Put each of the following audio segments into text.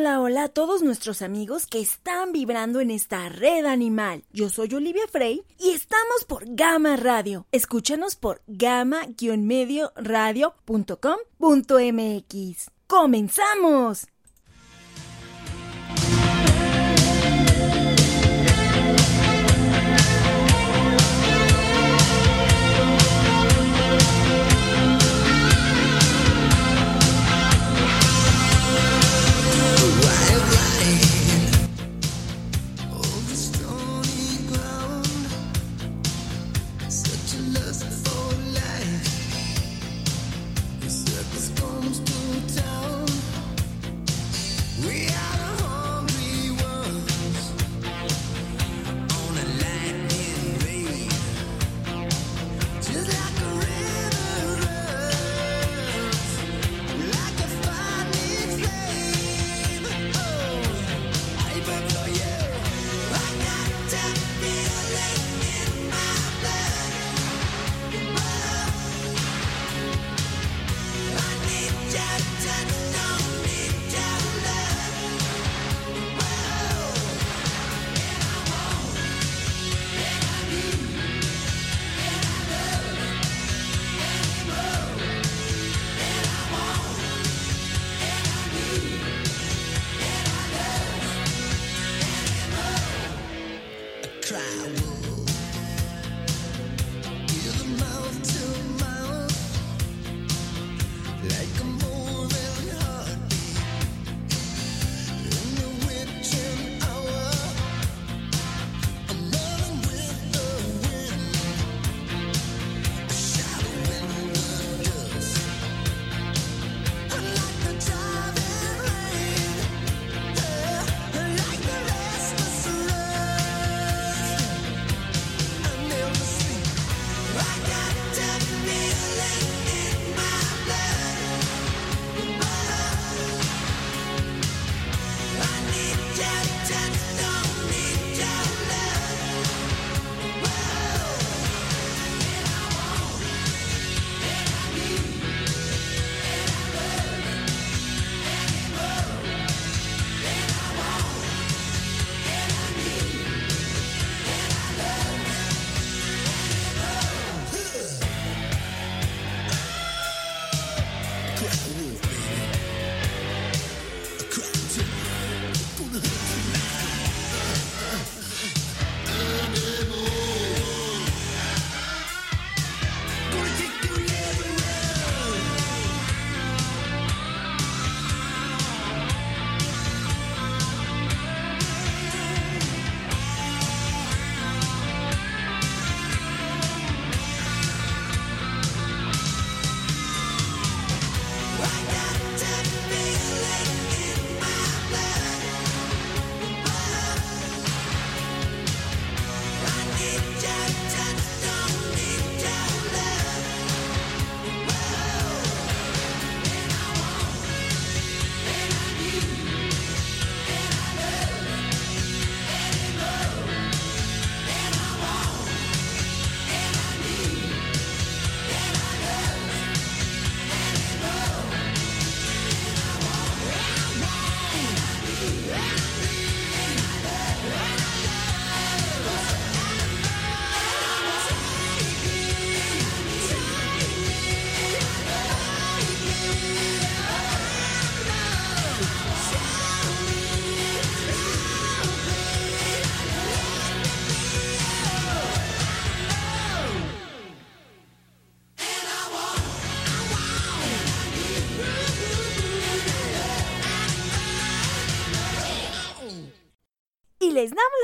Hola, hola a todos nuestros amigos que están vibrando en esta red animal. Yo soy Olivia Frey y estamos por Gama Radio. Escúchanos por gama-medioradio.com.mx. ¡Comenzamos!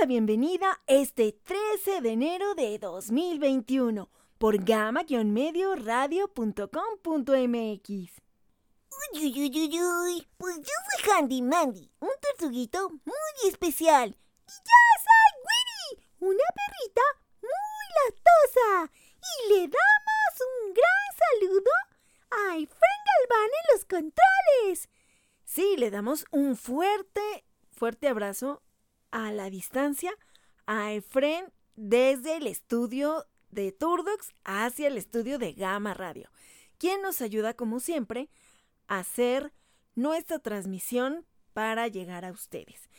La bienvenida este 13 de enero de 2021 por gama-medioradio.com.mx. Uy, uy, uy, uy, uy, pues yo soy Handy Mandy, un tortuguito muy especial. Y yo soy Winnie, una perrita muy latosa. Y le damos un gran saludo a Efraín Galván en los controles. Sí, le damos un fuerte, fuerte abrazo a la distancia a Efren desde el estudio de Turdox hacia el estudio de Gama Radio, quien nos ayuda como siempre a hacer nuestra transmisión para llegar a ustedes.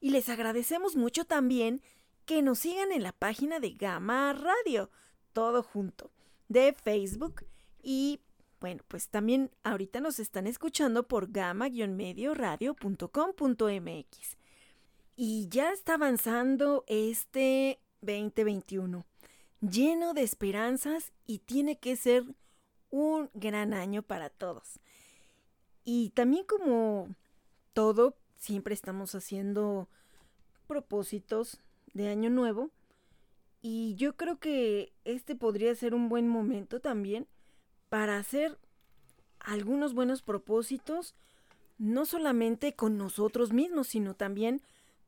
Y les agradecemos mucho también que nos sigan en la página de Gama Radio, todo junto, de Facebook y bueno, pues también ahorita nos están escuchando por gama-medioradio.com.mx. Y ya está avanzando este 2021, lleno de esperanzas y tiene que ser un gran año para todos. Y también como todo, siempre estamos haciendo propósitos de año nuevo. Y yo creo que este podría ser un buen momento también para hacer algunos buenos propósitos, no solamente con nosotros mismos, sino también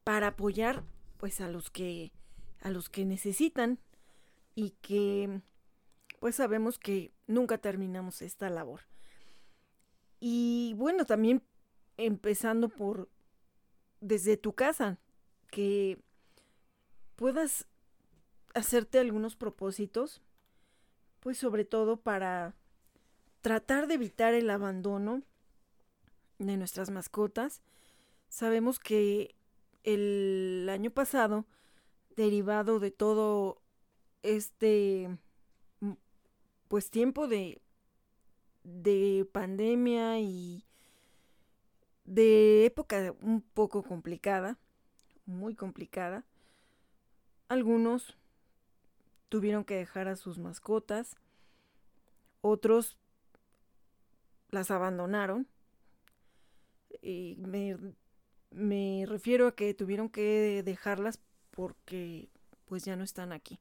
para apoyar pues a los que a los que necesitan y que pues sabemos que nunca terminamos esta labor. Y bueno, también empezando por desde tu casa, que puedas hacerte algunos propósitos, pues sobre todo para tratar de evitar el abandono de nuestras mascotas. Sabemos que el año pasado, derivado de todo este pues tiempo de de pandemia y de época un poco complicada, muy complicada. Algunos tuvieron que dejar a sus mascotas, otros las abandonaron. Y me, me refiero a que tuvieron que dejarlas porque pues ya no están aquí.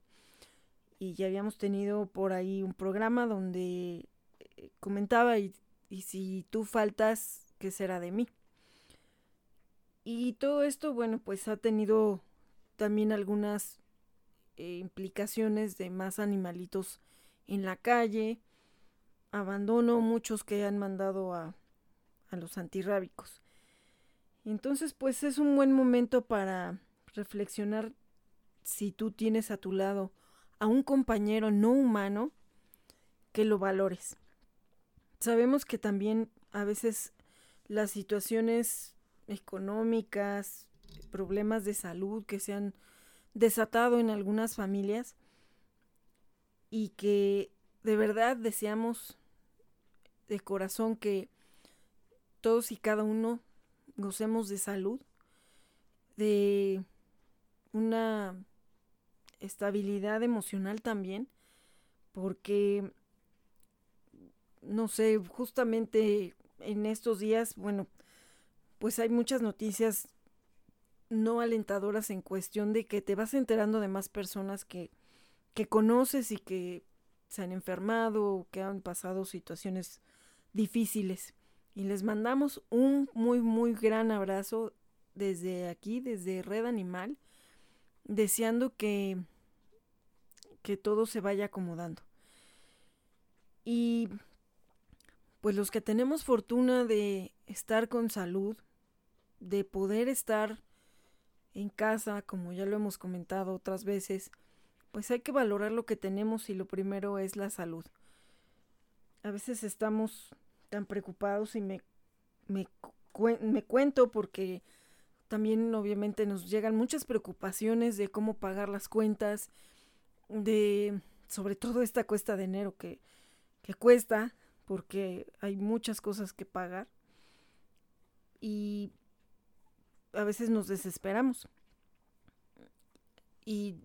Y ya habíamos tenido por ahí un programa donde eh, comentaba y, y si tú faltas, ¿qué será de mí? Y todo esto, bueno, pues ha tenido también algunas eh, implicaciones de más animalitos en la calle, abandono, muchos que han mandado a, a los antirrábicos. Entonces, pues es un buen momento para reflexionar si tú tienes a tu lado a un compañero no humano, que lo valores. Sabemos que también a veces las situaciones económicas, problemas de salud que se han desatado en algunas familias y que de verdad deseamos de corazón que todos y cada uno gocemos de salud, de una estabilidad emocional también, porque, no sé, justamente en estos días, bueno, pues hay muchas noticias no alentadoras en cuestión de que te vas enterando de más personas que, que conoces y que se han enfermado o que han pasado situaciones difíciles. Y les mandamos un muy, muy gran abrazo desde aquí, desde Red Animal, deseando que, que todo se vaya acomodando. Y pues los que tenemos fortuna de estar con salud, de poder estar en casa, como ya lo hemos comentado otras veces, pues hay que valorar lo que tenemos y lo primero es la salud. A veces estamos tan preocupados y me, me, me cuento porque también obviamente nos llegan muchas preocupaciones de cómo pagar las cuentas, de sobre todo esta cuesta de enero que, que cuesta, porque hay muchas cosas que pagar y a veces nos desesperamos. Y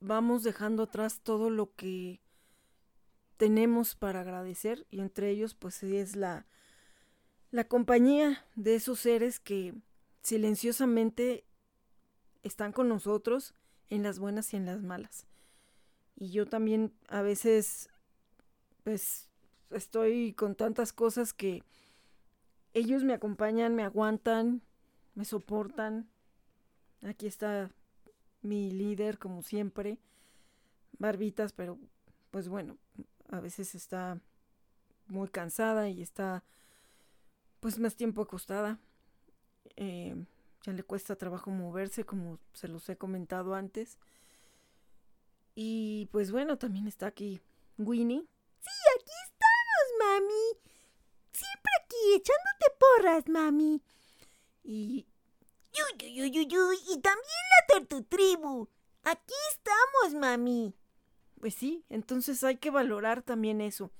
vamos dejando atrás todo lo que tenemos para agradecer y entre ellos pues es la, la compañía de esos seres que silenciosamente están con nosotros en las buenas y en las malas. Y yo también a veces, pues, estoy con tantas cosas que ellos me acompañan, me aguantan, me soportan. Aquí está mi líder, como siempre. Barbitas, pero pues bueno, a veces está muy cansada y está pues más tiempo acostada. Eh, ya le cuesta trabajo moverse, como se los he comentado antes. Y pues bueno, también está aquí Winnie. Sí, aquí estamos, mami. Siempre aquí, echándote porras, mami. Y... Uy, uy, uy, y también la tortutribu. Aquí estamos, mami. Pues sí, entonces hay que valorar también eso.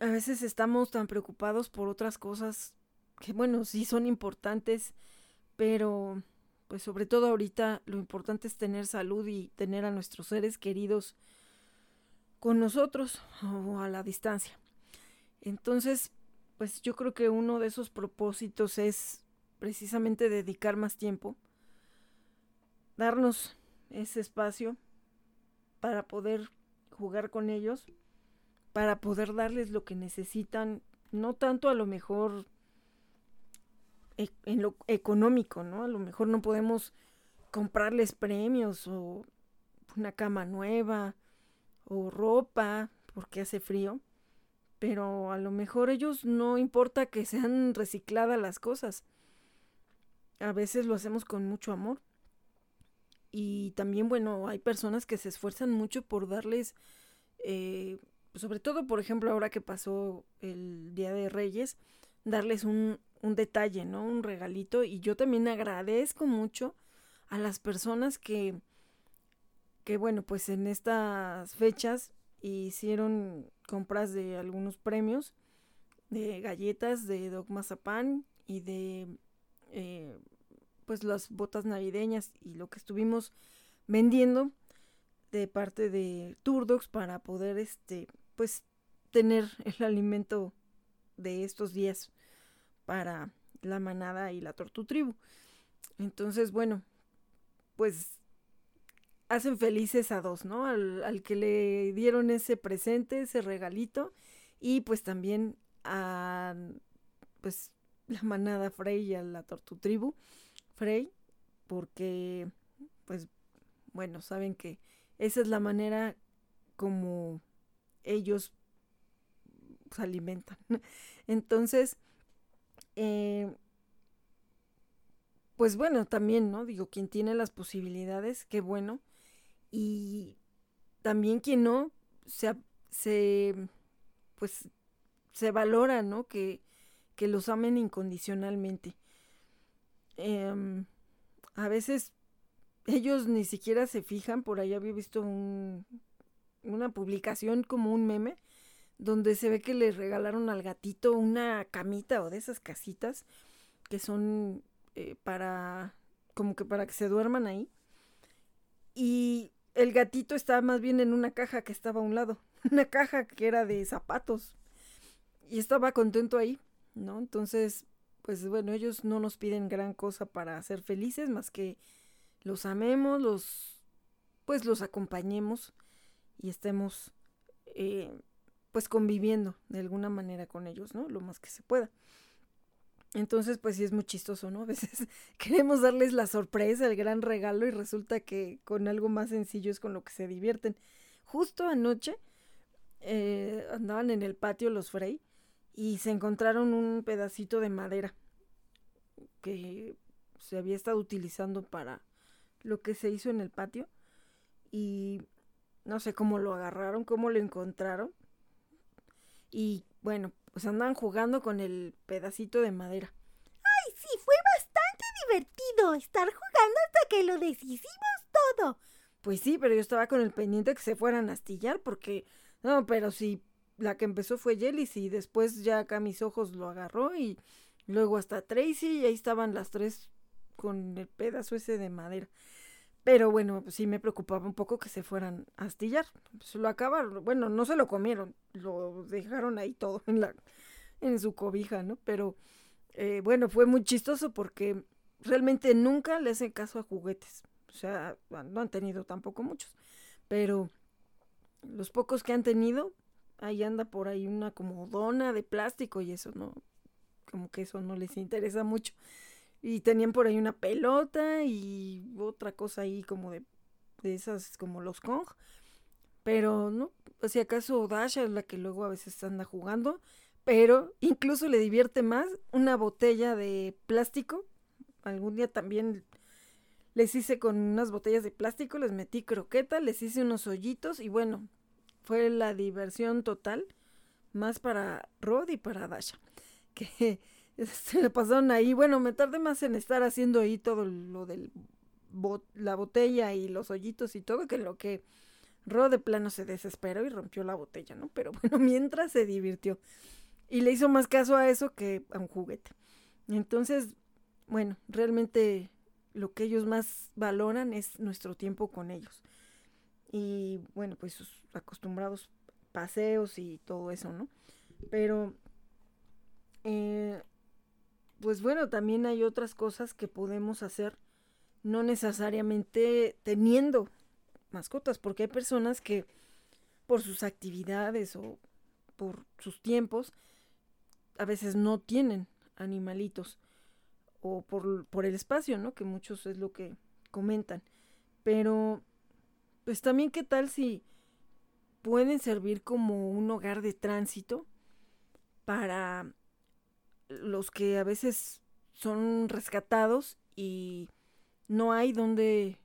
A veces estamos tan preocupados por otras cosas que, bueno, sí son importantes, pero pues sobre todo ahorita lo importante es tener salud y tener a nuestros seres queridos con nosotros o a la distancia. Entonces, pues yo creo que uno de esos propósitos es precisamente dedicar más tiempo, darnos ese espacio para poder jugar con ellos, para poder darles lo que necesitan, no tanto a lo mejor e, en lo económico, ¿no? A lo mejor no podemos comprarles premios o una cama nueva o ropa porque hace frío, pero a lo mejor ellos no importa que sean recicladas las cosas. A veces lo hacemos con mucho amor y también, bueno, hay personas que se esfuerzan mucho por darles, eh, sobre todo, por ejemplo, ahora que pasó el Día de Reyes, darles un, un detalle, ¿no? Un regalito. Y yo también agradezco mucho a las personas que, que bueno, pues en estas fechas hicieron compras de algunos premios, de galletas, de dogmazapán y de eh, pues las botas navideñas y lo que estuvimos vendiendo de parte de Turdox para poder este pues tener el alimento de estos días para la manada y la tortutribu. Entonces, bueno, pues hacen felices a dos, ¿no? Al, al, que le dieron ese presente, ese regalito, y pues también a pues la manada Frey y a la tortutribu. Frey, porque, pues, bueno, saben que esa es la manera como ellos se alimentan. Entonces, eh, pues bueno, también, ¿no? Digo, quien tiene las posibilidades, qué bueno. Y también quien no, se, se pues, se valora, ¿no? Que, que los amen incondicionalmente. Em, a veces ellos ni siquiera se fijan, por ahí había visto un, una publicación como un meme, donde se ve que le regalaron al gatito una camita o de esas casitas que son eh, para, como que para que se duerman ahí. Y el gatito estaba más bien en una caja que estaba a un lado, una caja que era de zapatos. Y estaba contento ahí, ¿no? Entonces, pues bueno, ellos no nos piden gran cosa para ser felices, más que los amemos, los, pues los acompañemos y estemos, eh, pues conviviendo de alguna manera con ellos, ¿no? Lo más que se pueda. Entonces, pues sí es muy chistoso, ¿no? A veces queremos darles la sorpresa, el gran regalo y resulta que con algo más sencillo es con lo que se divierten. Justo anoche eh, andaban en el patio los Frey y se encontraron un pedacito de madera que se había estado utilizando para lo que se hizo en el patio y no sé cómo lo agarraron, cómo lo encontraron y bueno, pues andaban jugando con el pedacito de madera. ¡Ay, sí! Fue bastante divertido estar jugando hasta que lo deshicimos todo. Pues sí, pero yo estaba con el pendiente que se fueran a astillar porque... No, pero si la que empezó fue Jelly y después ya acá mis ojos lo agarró y luego hasta Tracy y ahí estaban las tres con el pedazo ese de madera. Pero bueno, pues sí me preocupaba un poco que se fueran a astillar. Pues lo acabaron, bueno, no se lo comieron, lo dejaron ahí todo en la en su cobija, ¿no? Pero eh, bueno, fue muy chistoso porque realmente nunca le hacen caso a juguetes. O sea, no han tenido tampoco muchos. Pero los pocos que han tenido, ahí anda por ahí una como dona de plástico y eso no, como que eso no les interesa mucho. Y tenían por ahí una pelota y otra cosa ahí como de, de esas como los Kong. Pero no, si acaso Dasha es la que luego a veces anda jugando. Pero incluso le divierte más una botella de plástico. Algún día también les hice con unas botellas de plástico, les metí croqueta, les hice unos hoyitos y bueno, fue la diversión total. Más para Rod y para Dasha. Que se le pasaron ahí. Bueno, me tardé más en estar haciendo ahí todo lo del la botella y los hoyitos y todo que lo que Ro de plano se desesperó y rompió la botella, ¿no? Pero bueno, mientras se divirtió. Y le hizo más caso a eso que a un juguete. Entonces, bueno, realmente lo que ellos más valoran es nuestro tiempo con ellos. Y bueno, pues sus acostumbrados paseos y todo eso, ¿no? Pero, eh, pues bueno, también hay otras cosas que podemos hacer, no necesariamente teniendo mascotas, porque hay personas que por sus actividades o por sus tiempos, a veces no tienen animalitos o por, por el espacio, ¿no? Que muchos es lo que comentan. Pero, pues también qué tal si pueden servir como un hogar de tránsito para los que a veces son rescatados y no hay donde,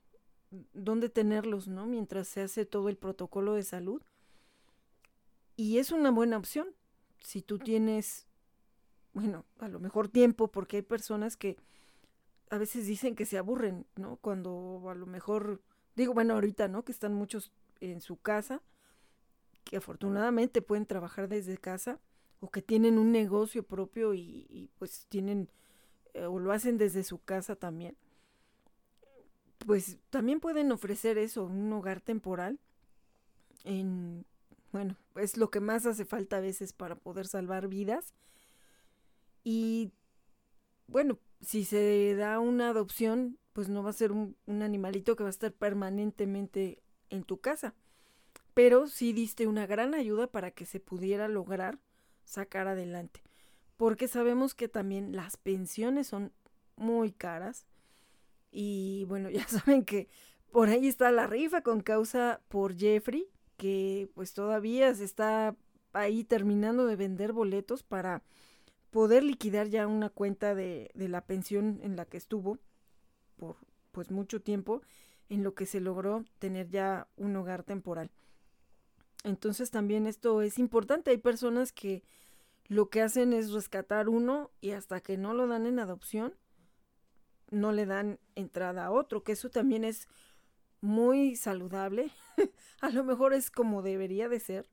donde tenerlos, ¿no? Mientras se hace todo el protocolo de salud. Y es una buena opción. Si tú tienes bueno, a lo mejor tiempo, porque hay personas que a veces dicen que se aburren, ¿no? Cuando a lo mejor, digo, bueno, ahorita, ¿no? Que están muchos en su casa, que afortunadamente pueden trabajar desde casa, o que tienen un negocio propio y, pues tienen, eh, o lo hacen desde su casa también. Pues también pueden ofrecer eso, un hogar temporal en, bueno, es lo que más hace falta a veces para poder salvar vidas y bueno, si se da una adopción, pues no va a ser un, animalito que va a estar permanentemente en tu casa. Pero sí diste una gran ayuda para que se pudiera lograr sacar adelante. Porque sabemos que también las pensiones son muy caras. Y bueno, ya saben que por ahí está la rifa con causa por Jeffrey, que pues todavía se está ahí terminando de vender boletos para poder liquidar ya una cuenta de, de la pensión en la que estuvo por pues mucho tiempo en lo que se logró tener ya un hogar temporal. Entonces también esto es importante. Hay personas que lo que hacen es rescatar uno y hasta que no lo dan en adopción, no le dan entrada a otro, que eso también es muy saludable. a lo mejor es como debería de ser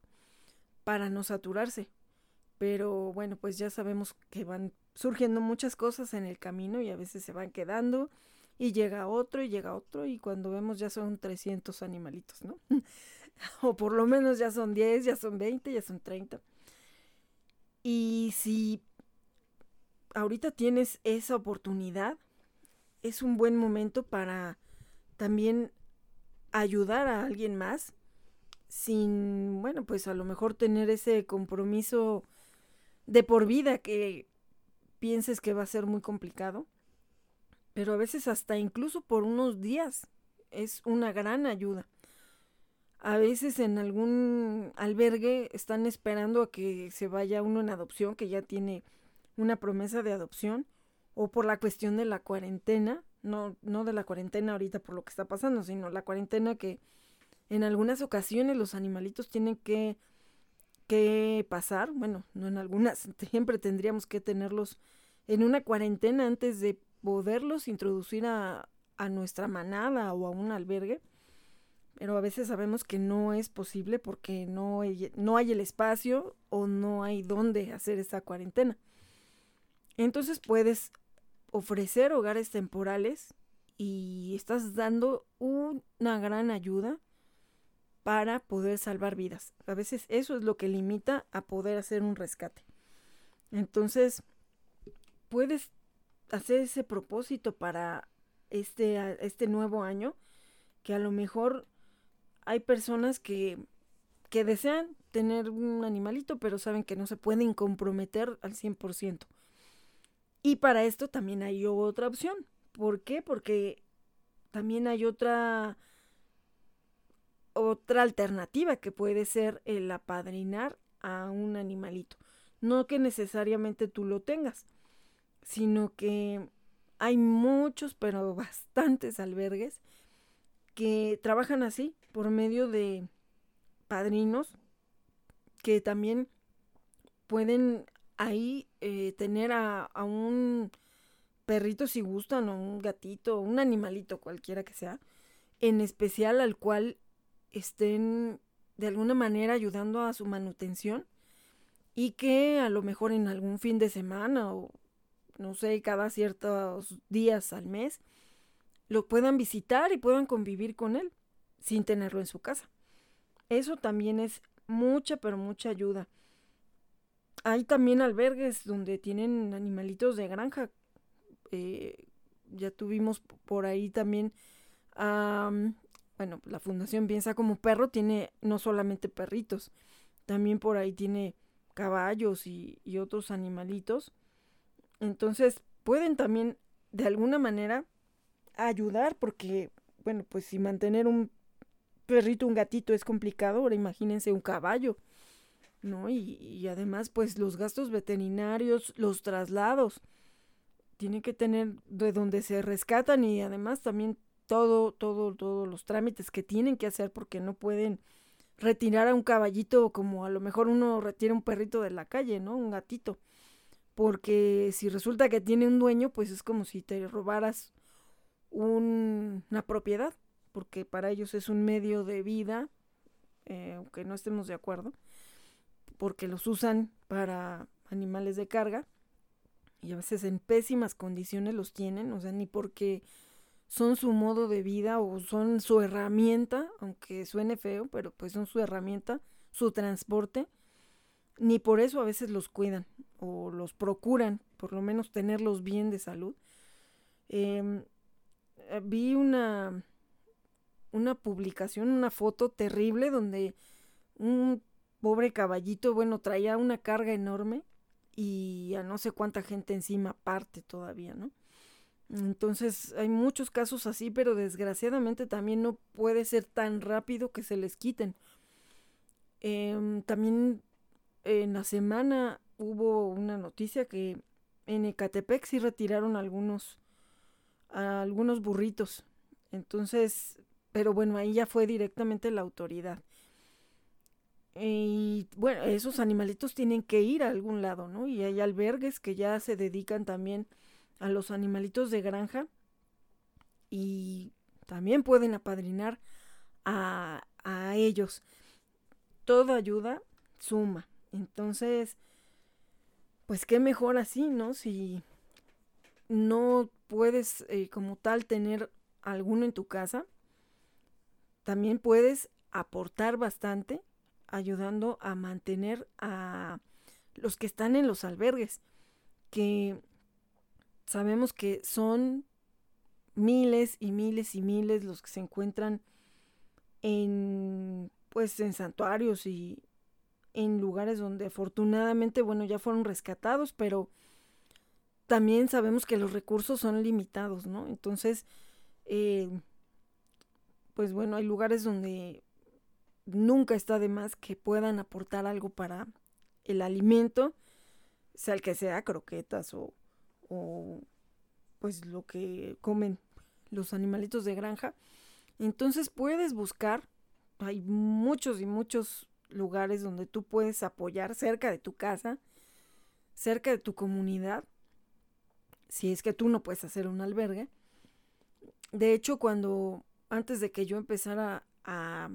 para no saturarse. Pero bueno, pues ya sabemos que van surgiendo muchas cosas en el camino y a veces se van quedando y llega otro y llega otro y cuando vemos ya son 300 animalitos, ¿no? o por lo menos ya son 10, ya son 20, ya son 30. Y si ahorita tienes esa oportunidad, es un buen momento para también ayudar a alguien más sin, bueno, pues a lo mejor tener ese compromiso de por vida que pienses que va a ser muy complicado, pero a veces hasta incluso por unos días es una gran ayuda. A veces en algún albergue están esperando a que se vaya uno en adopción, que ya tiene una promesa de adopción, o por la cuestión de la cuarentena, no, no de la cuarentena ahorita por lo que está pasando, sino la cuarentena que en algunas ocasiones los animalitos tienen que que pasar, bueno, no en algunas, siempre tendríamos que tenerlos en una cuarentena antes de poderlos introducir a, a nuestra manada o a un albergue, pero a veces sabemos que no es posible porque no hay, no hay el espacio o no hay dónde hacer esa cuarentena. Entonces puedes ofrecer hogares temporales y estás dando una gran ayuda para poder salvar vidas. A veces eso es lo que limita a poder hacer un rescate. Entonces, puedes hacer ese propósito para este, este nuevo año, que a lo mejor hay personas que, que desean tener un animalito, pero saben que no se pueden comprometer al 100%. Y para esto también hay otra opción. ¿Por qué? Porque también hay otra otra alternativa que puede ser el apadrinar a un animalito. No que necesariamente tú lo tengas, sino que hay muchos, pero bastantes albergues que trabajan así, por medio de padrinos, que también pueden ahí eh, tener a, a, un perrito si gustan, o un gatito, un animalito cualquiera que sea, en especial al cual estén de alguna manera ayudando a su manutención y que a lo mejor en algún fin de semana o no sé, cada ciertos días al mes, lo puedan visitar y puedan convivir con él sin tenerlo en su casa. Eso también es mucha, pero mucha ayuda. Hay también albergues donde tienen animalitos de granja. Eh, ya tuvimos por ahí también, bueno, la Fundación Piensa como Perro tiene no solamente perritos, también por ahí tiene caballos y, y otros animalitos. Entonces pueden también de alguna manera ayudar porque, bueno, pues si mantener un perrito, un gatito es complicado, ahora imagínense un caballo, ¿no? Y, además, pues los gastos veterinarios, los traslados, tienen que tener de donde se rescatan y además también todo, todo, todos los trámites que tienen que hacer porque no pueden retirar a un caballito como a lo mejor uno retira un perrito de la calle, ¿no? Un gatito. Porque si resulta que tiene un dueño, pues es como si te robaras una propiedad porque para ellos es un medio de vida, eh, aunque no estemos de acuerdo, porque los usan para animales de carga y a veces en pésimas condiciones los tienen, o sea, ni porque son su modo de vida o son su herramienta, aunque suene feo, pero pues son su herramienta, su transporte, ni por eso a veces los cuidan o los procuran, por lo menos tenerlos bien de salud. Em, eh, vi una una publicación, una foto terrible donde un pobre caballito, bueno, traía una carga enorme y a no sé cuánta gente encima parte todavía, ¿no? Entonces hay muchos casos así, pero desgraciadamente también no puede ser tan rápido que se les quiten. Em, también en la semana hubo una noticia que en Ecatepec sí retiraron algunos, algunos burritos. Entonces, pero bueno, ahí ya fue directamente la autoridad. Y bueno, esos animalitos tienen que ir a algún lado, ¿no? Y hay albergues que ya se dedican también a los animalitos de granja y también pueden apadrinar a, a ellos. Toda ayuda suma. Entonces, pues qué mejor así, ¿no? Si no puedes eh, como tal tener alguno en tu casa, también puedes aportar bastante ayudando a mantener a los que están en los albergues, que sabemos que son miles y miles y miles los que se encuentran en pues en santuarios y en lugares donde afortunadamente bueno ya fueron rescatados pero también sabemos que los recursos son limitados no entonces eh, pues bueno, hay lugares donde nunca está de más que puedan aportar algo para el alimento, sea el que sea, croquetas o, o pues lo que comen los animalitos de granja. Entonces puedes buscar, hay muchos y muchos lugares donde tú puedes apoyar cerca de tu casa, cerca de tu comunidad, si es que tú no puedes hacer un albergue. De hecho, cuando antes de que yo empezara a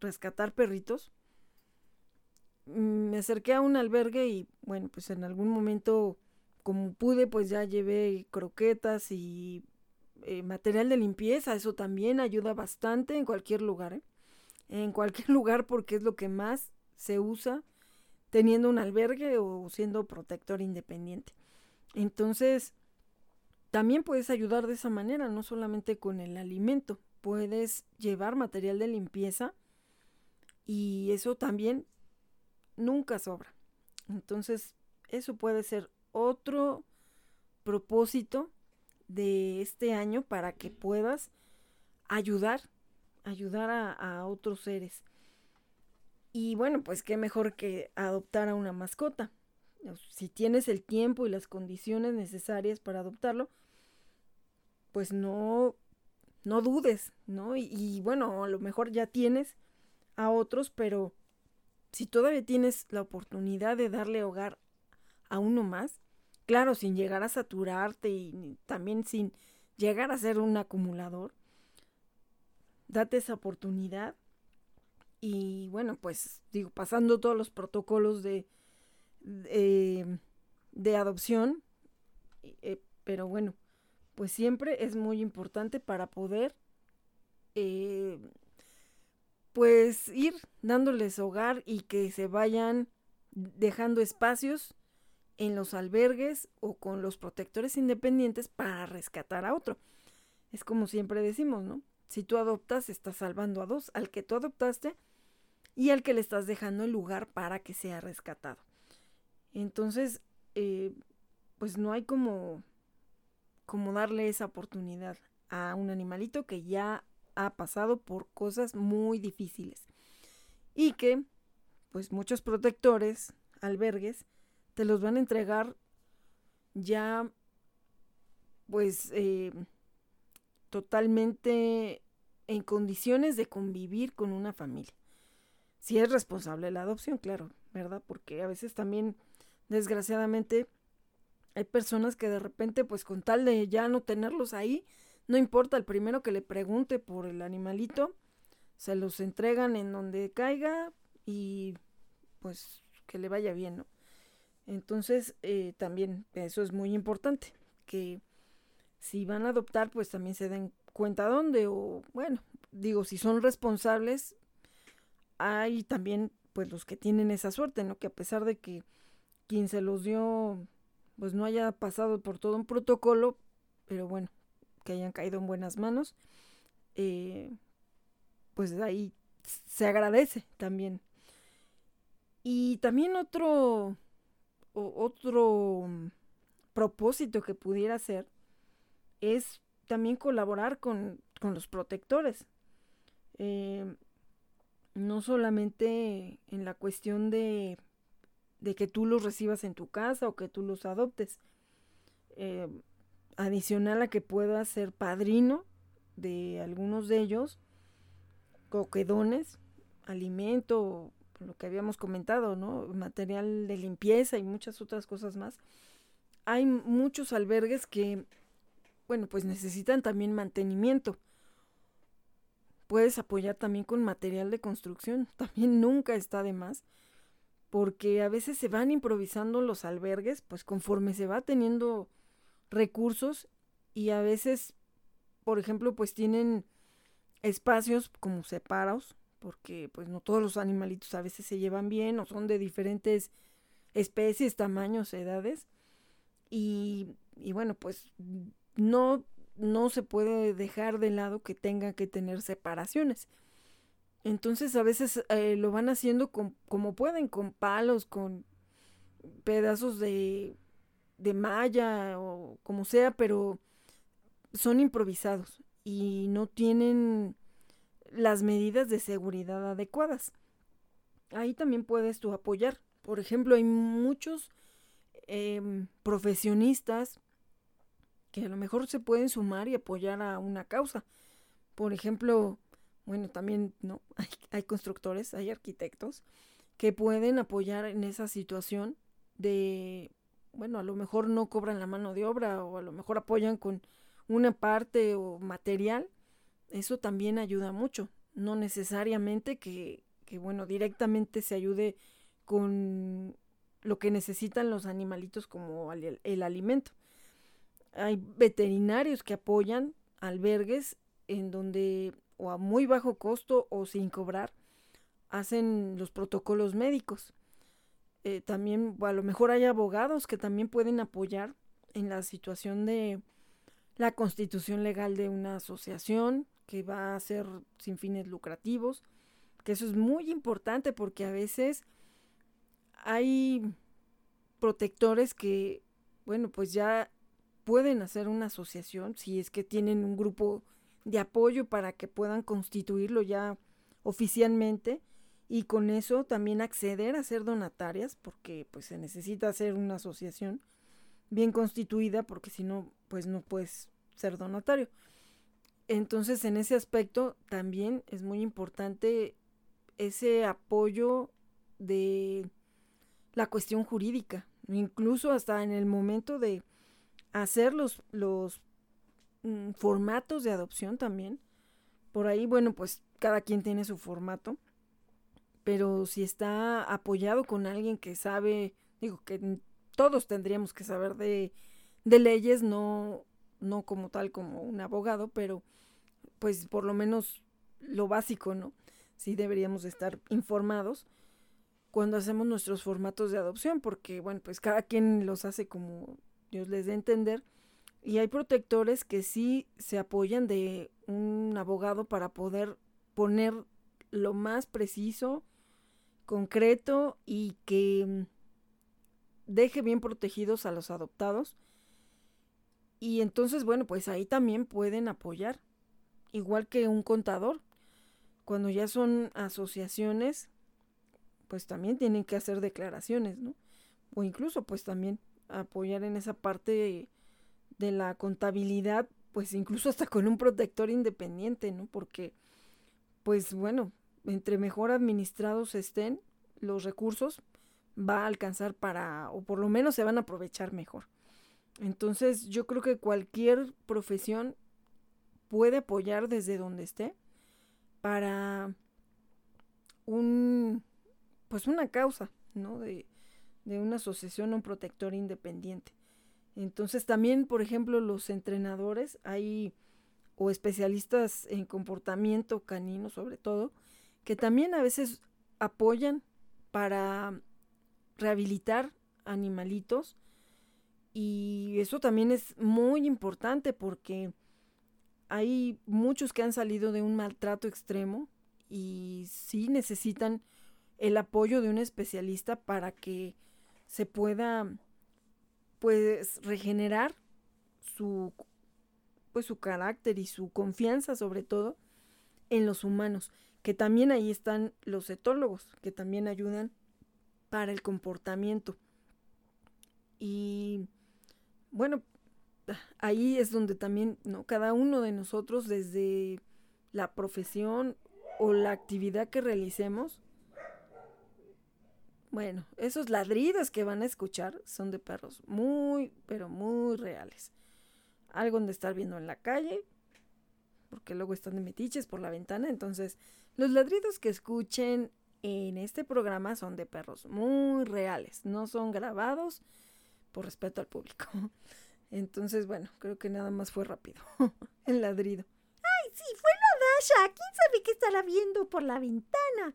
rescatar perritos, me acerqué a un albergue y bueno, pues en algún momento, como pude, pues ya llevé croquetas y eh, material de limpieza. Eso también ayuda bastante en cualquier lugar, ¿eh? En cualquier lugar porque es lo que más se usa teniendo un albergue o siendo protector independiente. Entonces, también puedes ayudar de esa manera, no solamente con el alimento puedes llevar material de limpieza y eso también nunca sobra. Entonces, eso puede ser otro propósito de este año para que puedas ayudar, ayudar a, a, otros seres. Y bueno, pues qué mejor que adoptar a una mascota. Si tienes el tiempo y las condiciones necesarias para adoptarlo, pues no no dudes, ¿no? Y, bueno, a lo mejor ya tienes a otros, pero si todavía tienes la oportunidad de darle hogar a uno más. Claro, sin llegar a saturarte y también sin llegar a ser un acumulador. Date esa oportunidad. Y bueno, pues digo, pasando todos los protocolos de, de, adopción. Eh, pero bueno, pues siempre es muy importante para poder eh, pues ir dándoles hogar y que se vayan dejando espacios en los albergues o con los protectores independientes para rescatar a otro. Es como siempre decimos, ¿no? Si tú adoptas, estás salvando a dos, al que tú adoptaste y al que le estás dejando el lugar para que sea rescatado. Entonces, eh, pues no hay como, como darle esa oportunidad a un animalito que ya ha pasado por cosas muy difíciles y que pues muchos protectores, albergues, te los van a entregar ya pues eh, totalmente en condiciones de convivir con una familia. Si es responsable la adopción, claro, ¿verdad? Porque a veces también, desgraciadamente, hay personas que de repente, pues con tal de ya no tenerlos ahí, no importa el primero que le pregunte por el animalito, se los entregan en donde caiga y pues que le vaya bien, ¿no? Entonces, eh, también eso es muy importante, que si van a adoptar, pues también se den cuenta dónde, o bueno, digo, si son responsables, hay también pues los que tienen esa suerte, ¿no? Que a pesar de que quien se los dio, pues no haya pasado por todo un protocolo, pero bueno, que hayan caído en buenas manos, eh, pues ahí se agradece también. Y también otro, otro propósito que pudiera ser es también colaborar con, los protectores. Eh, no solamente en la cuestión de, de, que tú los recibas en tu casa o que tú los adoptes. Eh, adicional a que pueda ser padrino de algunos de ellos, coquedones, alimento, lo que habíamos comentado, ¿no? Material de limpieza y muchas otras cosas más. Hay muchos albergues que, bueno, pues necesitan también mantenimiento. Puedes apoyar también con material de construcción, también nunca está de más, porque a veces se van improvisando los albergues, pues conforme se va teniendo recursos y a veces, por ejemplo, pues tienen espacios como separados, porque pues no todos los animalitos a veces se llevan bien o son de diferentes especies, tamaños, edades. Y, y bueno, pues no, no se puede dejar de lado que tenga que tener separaciones. Entonces a veces eh, lo van haciendo como pueden, con palos, con pedazos de de malla o como sea, pero son improvisados y no tienen las medidas de seguridad adecuadas. Ahí también puedes tú apoyar. Por ejemplo, hay muchos em, profesionistas que a lo mejor se pueden sumar y apoyar a una causa. Por ejemplo, bueno, también no hay, hay constructores, hay arquitectos que pueden apoyar en esa situación de bueno, a lo mejor no cobran la mano de obra o a lo mejor apoyan con una parte o material, eso también ayuda mucho. No necesariamente que, que bueno, directamente se ayude con lo que necesitan los animalitos como el, alimento. Hay veterinarios que apoyan albergues en donde o a muy bajo costo o sin cobrar hacen los protocolos médicos. Eh, también a lo mejor hay abogados que también pueden apoyar en la situación de la constitución legal de una asociación que va a ser sin fines lucrativos, que eso es muy importante porque a veces hay protectores que, bueno, pues ya pueden hacer una asociación si es que tienen un grupo de apoyo para que puedan constituirlo ya oficialmente y con eso también acceder a ser donatarias porque pues se necesita hacer una asociación bien constituida porque si no pues no puedes ser donatario. Entonces en ese aspecto también es muy importante ese apoyo de la cuestión jurídica, incluso hasta en el momento de hacer los, los mm, formatos de adopción también. Por ahí, bueno, pues cada quien tiene su formato, pero si está apoyado con alguien que sabe, digo que todos tendríamos que saber de, de leyes, no, no como tal como un abogado, pero pues por lo menos lo básico, ¿no? Sí deberíamos estar informados cuando hacemos nuestros formatos de adopción, porque bueno, pues cada quien los hace como Dios les dé a entender. Y hay protectores que sí se apoyan de un abogado para poder poner lo más preciso, concreto y que deje bien protegidos a los adoptados. Y entonces, bueno, pues ahí también pueden apoyar, igual que un contador. Cuando ya son asociaciones, pues también tienen que hacer declaraciones, ¿no? O incluso pues también apoyar en esa parte de la contabilidad, pues incluso hasta con un protector independiente, ¿no? Porque, pues bueno, entre mejor administrados estén los recursos, va a alcanzar para, o por lo menos se van a aprovechar mejor. Entonces yo creo que cualquier profesión puede apoyar desde donde esté para un pues una causa, ¿no? De, de una asociación o un protector independiente. Entonces también, por ejemplo, los entrenadores, hay o especialistas en comportamiento canino sobre todo, que también a veces apoyan para rehabilitar animalitos y eso también es muy importante porque hay muchos que han salido de un maltrato extremo y sí necesitan el apoyo de un especialista para que se pueda pues regenerar su pues su carácter y su confianza sobre todo en los humanos, que también ahí están los etólogos, que también ayudan para el comportamiento. Y bueno, ahí es donde también, ¿no? Cada uno de nosotros desde la profesión o la actividad que realicemos, bueno, esos ladridos que van a escuchar son de perros muy, pero muy reales. Algo de estar viendo en la calle, porque luego están de metiches por la ventana. Entonces, los ladridos que escuchen en este programa son de perros muy reales, no son grabados por respeto al público. Entonces, bueno, creo que nada más fue rápido. El ladrido. ¡Ay, sí! Fue la Dasha. ¿Quién sabe qué estará viendo por la ventana?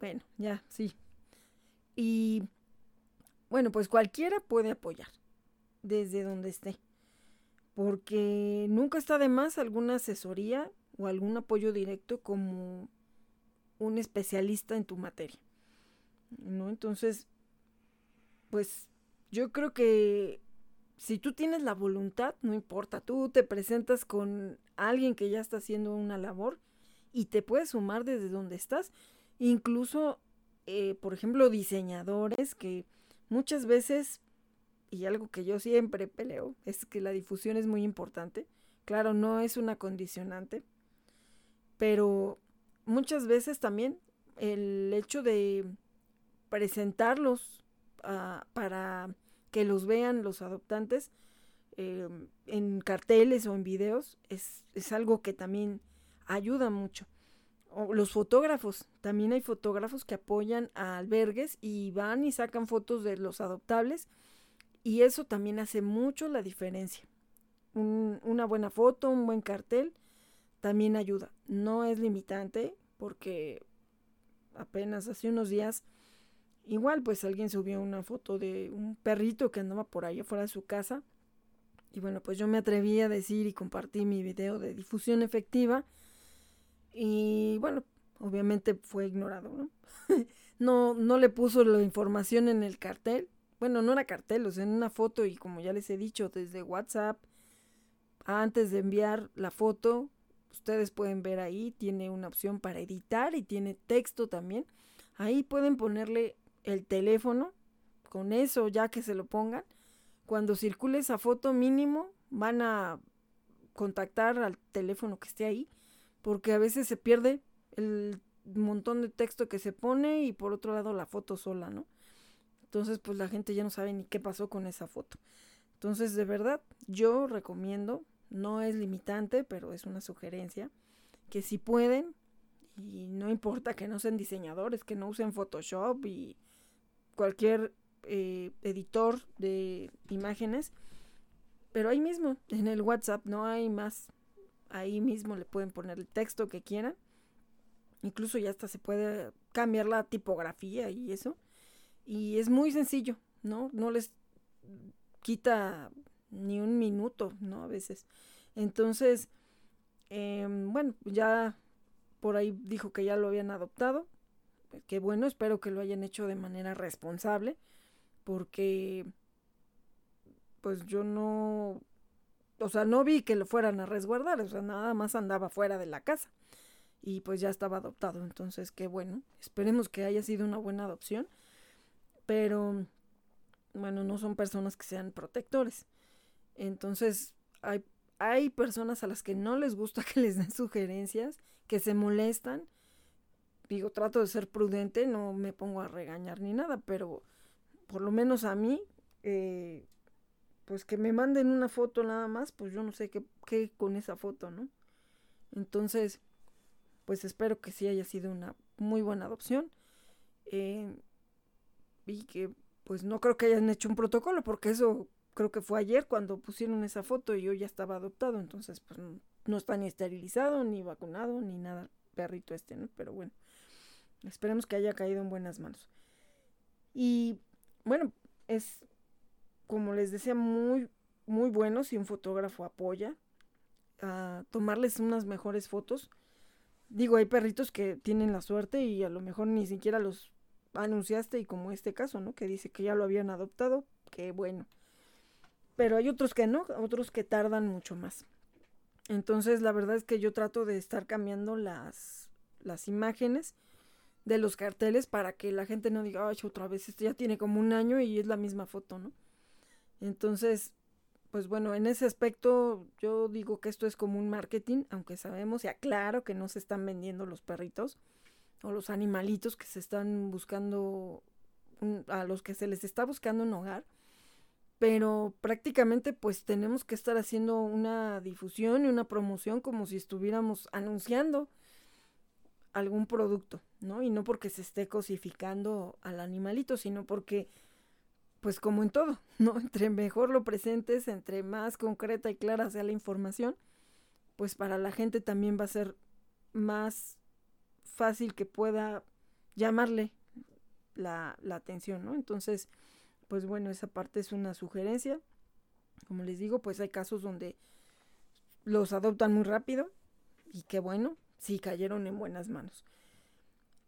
Bueno, ya, sí, y bueno, pues cualquiera puede apoyar desde donde esté. Porque nunca está de más alguna asesoría o algún apoyo directo como un especialista en tu materia. ¿No? Entonces, pues yo creo que si tú tienes la voluntad, no importa, tú te presentas con alguien que ya está haciendo una labor y te puedes sumar desde donde estás. Incluso eh, por ejemplo, diseñadores que muchas veces, y algo que yo siempre peleo, es que la difusión es muy importante. Claro, no es una condicionante, pero muchas veces también el hecho de presentarlos ah, para que los vean los adoptantes eh, en carteles o en videos es, es algo que también ayuda mucho los fotógrafos, también hay fotógrafos que apoyan a albergues y van y sacan fotos de los adoptables y eso también hace mucho la diferencia. una buena foto, un buen cartel, también ayuda. No es limitante porque apenas hace unos días, igual pues alguien subió una foto de un perrito que andaba por ahí afuera de su casa. Y bueno, pues yo me atreví a decir y compartí mi video de difusión efectiva y bueno, obviamente fue ignorado, ¿no? no, no le puso la información en el cartel. Bueno, no era cartel, o sea, en una foto y como ya les he dicho, desde WhatsApp, antes de enviar la foto, ustedes pueden ver ahí, tiene una opción para editar y tiene texto también. Ahí pueden ponerle el teléfono, con eso ya que se lo pongan. Cuando circule esa foto mínimo, van a contactar al teléfono que esté ahí porque a veces se pierde el montón de texto que se pone y por otro lado la foto sola, ¿no? Entonces, pues la gente ya no sabe ni qué pasó con esa foto. Entonces, de verdad, yo recomiendo, no es limitante, pero es una sugerencia, que si pueden, y no importa que no sean diseñadores, que no usen Photoshop y cualquier eh, editor de imágenes, pero ahí mismo, en el WhatsApp, no hay más. Ahí mismo le pueden poner el texto que quieran. Incluso ya hasta se puede cambiar la tipografía y eso. Y es muy sencillo, ¿no? No les quita ni un minuto, ¿no? A veces. Entonces, em, bueno, ya por ahí dijo que ya lo habían adoptado. Qué bueno, espero que lo hayan hecho de manera responsable, porque pues yo no, o sea, no vi que lo fueran a resguardar, o sea, nada más andaba fuera de la casa y pues ya estaba adoptado, entonces qué bueno, esperemos que haya sido una buena adopción, pero bueno, no son personas que sean protectores, entonces hay, hay personas a las que no les gusta que les den sugerencias, que se molestan, digo, trato de ser prudente, no me pongo a regañar ni nada, pero por lo menos a mí, eh, pues que me manden una foto nada más, pues yo no sé qué, qué con esa foto, ¿no? Entonces, pues espero que sí haya sido una muy buena adopción. Eh, y que pues no creo que hayan hecho un protocolo, porque eso creo que fue ayer cuando pusieron esa foto y yo ya estaba adoptado, entonces pues no, está ni esterilizado, ni vacunado, ni nada, perrito este, ¿no? Pero bueno, esperemos que haya caído en buenas manos. Y bueno, es como les decía, muy, muy bueno si un fotógrafo apoya a tomarles unas mejores fotos. Digo, hay perritos que tienen la suerte y a lo mejor ni siquiera los anunciaste y como este caso, ¿no? Que dice que ya lo habían adoptado, que bueno. Pero hay otros que no, otros que tardan mucho más. Entonces, la verdad es que yo trato de estar cambiando las, las imágenes de los carteles para que la gente no diga, ay, otra vez, esto ya tiene como un año y es la misma foto, ¿no? Entonces, pues bueno, en ese aspecto yo digo que esto es como un marketing, aunque sabemos, ya claro que no se están vendiendo los perritos o los animalitos que se están buscando, a los que se les está buscando un hogar, pero prácticamente pues tenemos que estar haciendo una difusión y una promoción como si estuviéramos anunciando algún producto, ¿no? Y no porque se esté cosificando al animalito, sino porque pues como en todo, ¿no? Entre mejor lo presentes, entre más concreta y clara sea la información, pues para la gente también va a ser más fácil que pueda llamarle la, la atención, ¿no? Entonces, pues bueno, esa parte es una sugerencia. Como les digo, pues hay casos donde los adoptan muy rápido y qué bueno, sí cayeron en buenas manos.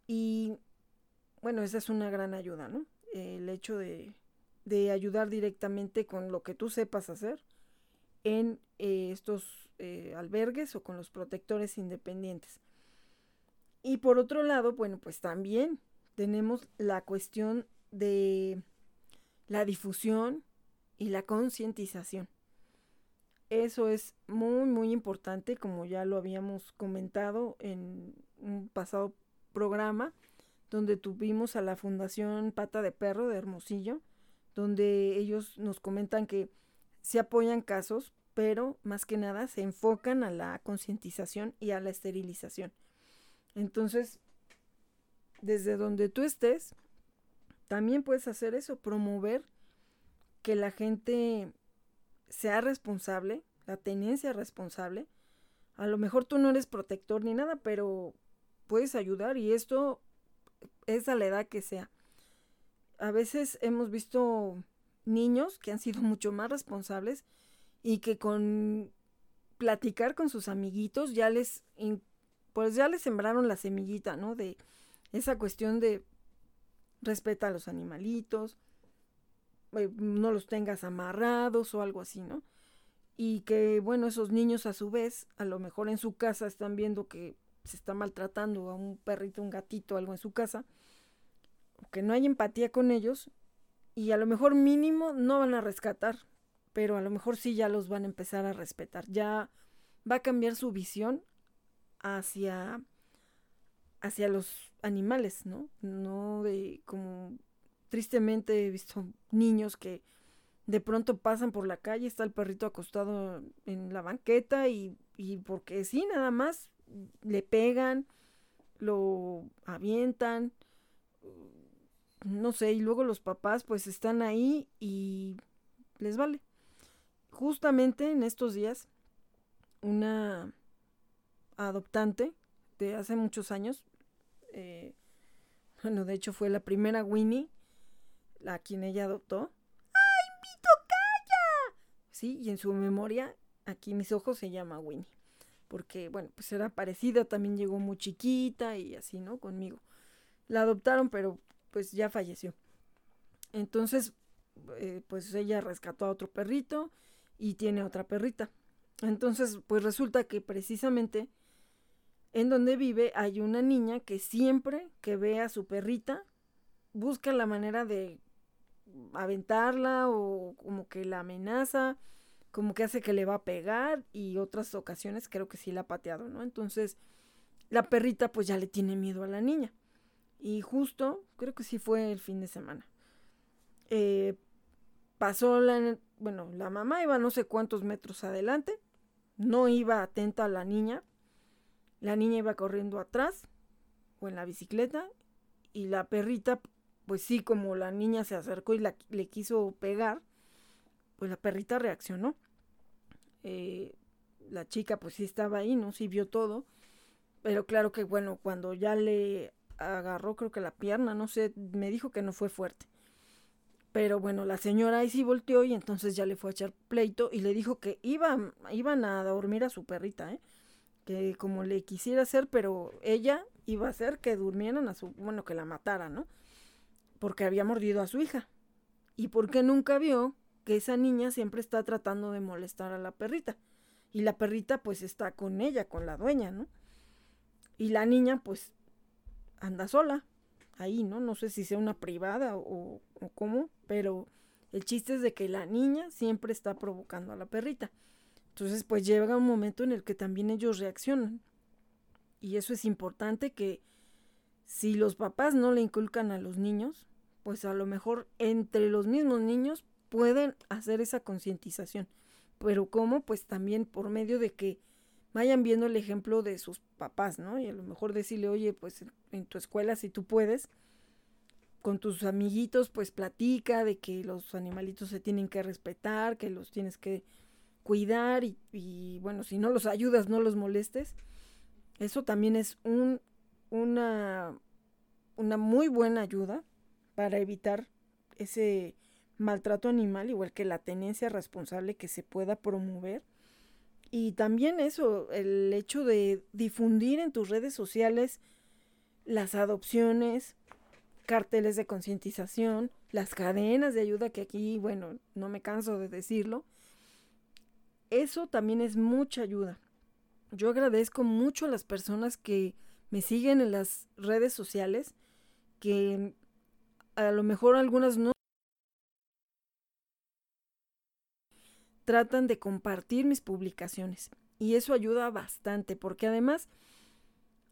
Y bueno, esa es una gran ayuda, ¿no? El hecho de, de ayudar directamente con lo que tú sepas hacer en eh, estos eh, albergues o con los protectores independientes. Y por otro lado, bueno, pues también tenemos la cuestión de la difusión y la concientización. Eso es muy, muy importante, como ya lo habíamos comentado en un pasado programa, donde tuvimos a la Fundación Pata de Perro de Hermosillo, donde ellos nos comentan que se apoyan casos, pero más que nada se enfocan a la concientización y a la esterilización. Entonces, desde donde tú estés, también puedes hacer eso, promover que la gente sea responsable, la tenencia responsable. A lo mejor tú no eres protector ni nada, pero puedes ayudar y esto es a la edad que sea a veces hemos visto niños que han sido mucho más responsables y que con platicar con sus amiguitos ya les pues ya les sembraron la semillita, ¿no? De esa cuestión de respeta a los animalitos, eh, no los tengas amarrados o algo así, ¿no? Y que, bueno, esos niños a su vez, a lo mejor en su casa están viendo que se está maltratando a un perrito, un gatito, algo en su casa, que no hay empatía con ellos y a lo mejor mínimo no van a rescatar, pero a lo mejor sí ya los van a empezar a respetar. Ya va a cambiar su visión hacia hacia los animales, ¿no? No de como tristemente he visto niños que de pronto pasan por la calle, está el perrito acostado en la banqueta y, y porque sí, nada más le pegan, lo avientan, no sé, y luego los papás pues están ahí y les vale. Justamente en estos días, una adoptante de hace muchos años, eh, bueno, de hecho fue la primera Winnie, a quien ella adoptó. ¡Ay, mi tocaya! Sí, y en su memoria, aquí mis ojos se llama Winnie. Porque, bueno, pues era parecida, también llegó muy chiquita y así, ¿no? Conmigo. La adoptaron, pero pues ya falleció. Entonces, eh, pues ella rescató a otro perrito y tiene otra perrita. Entonces, pues resulta que precisamente en donde vive hay una niña que siempre que ve a su perrita busca la manera de aventarla o como que la amenaza, como que hace que le va a pegar y otras ocasiones creo que sí la ha pateado, ¿no? Entonces la perrita pues ya le tiene miedo a la niña. Y justo, creo que sí fue el fin de semana. Eh, pasó la, bueno, la mamá iba no sé cuántos metros adelante, no iba atenta a la niña, la niña iba corriendo atrás o en la bicicleta y la perrita, pues sí, como la niña se acercó y le quiso pegar, pues la perrita reaccionó. Eh, la chica pues sí estaba ahí, ¿no? Sí vio todo. Pero claro que bueno, cuando ya le agarró creo que la pierna, no sé, me dijo que no fue fuerte. Pero bueno, la señora ahí sí volteó y entonces ya le fue a echar pleito y le dijo que iban, iban a dormir a su perrita, ¿eh? Que como le quisiera hacer, pero ella iba a hacer que durmieran a su, bueno, que la matara, ¿no? Porque había mordido a su hija. Y porque nunca vio que esa niña siempre está tratando de molestar a la perrita. Y la perrita pues está con ella, con la dueña, ¿no? Y la niña pues anda sola ahí, ¿no? No sé si sea una privada o, o cómo, pero el chiste es de que la niña siempre está provocando a la perrita. Entonces, pues llega un momento en el que también ellos reaccionan. Y eso es importante que si los papás no le inculcan a los niños, pues a lo mejor entre los mismos niños pueden hacer esa concientización. Pero ¿cómo? Pues también por medio de que vayan viendo el ejemplo de sus papás, ¿no? Y a lo mejor decirle, oye, pues en tu escuela si tú puedes, con tus amiguitos, pues platica de que los animalitos se tienen que respetar, que los tienes que cuidar y, bueno, si no los ayudas, no los molestes. Eso también es un, una, una muy buena ayuda para evitar ese maltrato animal, igual que la tenencia responsable que se pueda promover y también eso, el hecho de difundir en tus redes sociales las adopciones, carteles de concientización, las cadenas de ayuda que aquí, bueno, no me canso de decirlo. Eso también es mucha ayuda. Yo agradezco mucho a las personas que me siguen en las redes sociales, que a lo mejor algunas no tratan de compartir mis publicaciones. Y eso ayuda bastante, porque además,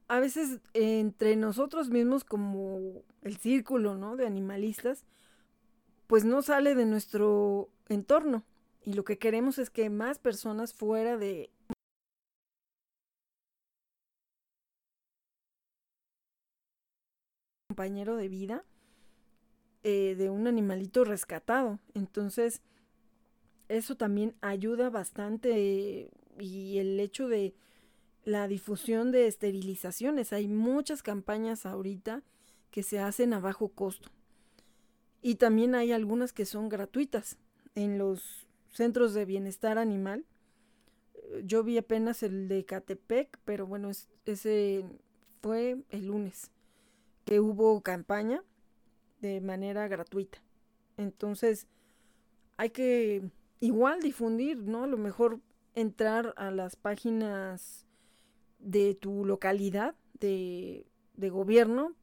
a veces entre nosotros mismos, como el círculo, ¿no? De animalistas, pues no sale de nuestro entorno. Y lo que queremos es que más personas fuera de compañero de vida eh, de un animalito rescatado. Entonces, eso también ayuda bastante y el hecho de la difusión de esterilizaciones. Hay muchas campañas ahorita que se hacen a bajo costo. Y también hay algunas que son gratuitas en los centros de bienestar animal. Yo vi apenas el de Catepec, pero bueno, ese fue el lunes que hubo campaña de manera gratuita. Entonces, hay que igual difundir, ¿no? A lo mejor entrar a las páginas de tu localidad de, de gobierno.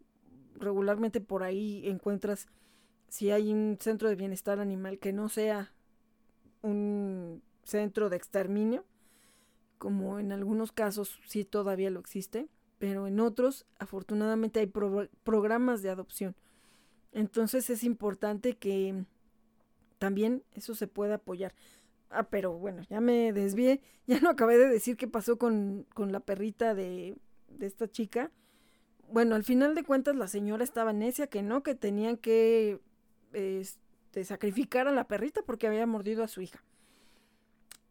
Regularmente por ahí encuentras si hay un centro de bienestar animal que no sea un centro de exterminio, como en algunos casos sí todavía lo existe, pero en otros afortunadamente hay programas de adopción. Entonces es importante que también eso se pueda apoyar. Ah, pero bueno, ya me desvié, ya no acabé de decir qué pasó con, con la perrita de, de esta chica. Bueno, al final de cuentas la señora estaba necia que no, que tenían que este, sacrificar a la perrita porque había mordido a su hija.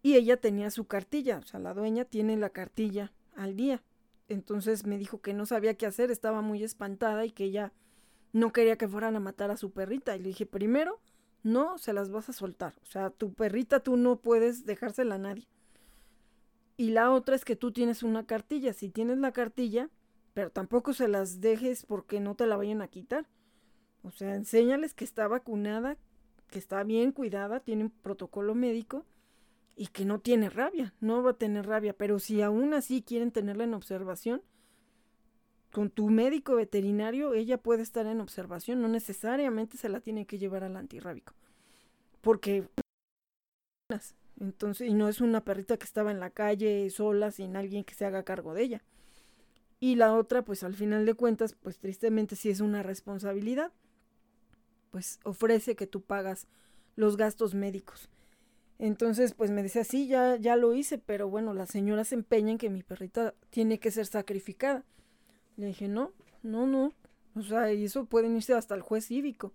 Y ella tenía su cartilla, o sea, la dueña tiene la cartilla al día. Entonces me dijo que no sabía qué hacer, estaba muy espantada y que ella no quería que fueran a matar a su perrita. Y le dije, primero, no se las vas a soltar. O sea, tu perrita tú no puedes dejársela a nadie. Y la otra es que tú tienes una cartilla. Si tienes la cartilla, pero tampoco se las dejes porque no te la vayan a quitar. O sea, enséñales que está vacunada, que está bien cuidada, tiene protocolo médico y que no tiene rabia, no va a tener rabia. Pero si aún así quieren tenerla en observación, con tu médico veterinario ella puede estar en observación, no necesariamente se la tiene que llevar al antirrábico. Porque entonces y no es una perrita que estaba en la calle sola sin alguien que se haga cargo de ella. Y la otra, pues al final de cuentas, pues tristemente sí es una responsabilidad. Pues ofrece que tú pagas los gastos médicos. Entonces, pues me decía, sí, ya, ya lo hice, pero bueno, la señora se empeña en que mi perrita tiene que ser sacrificada. Le dije, no, no, no. O sea, y eso pueden irse hasta el juez cívico.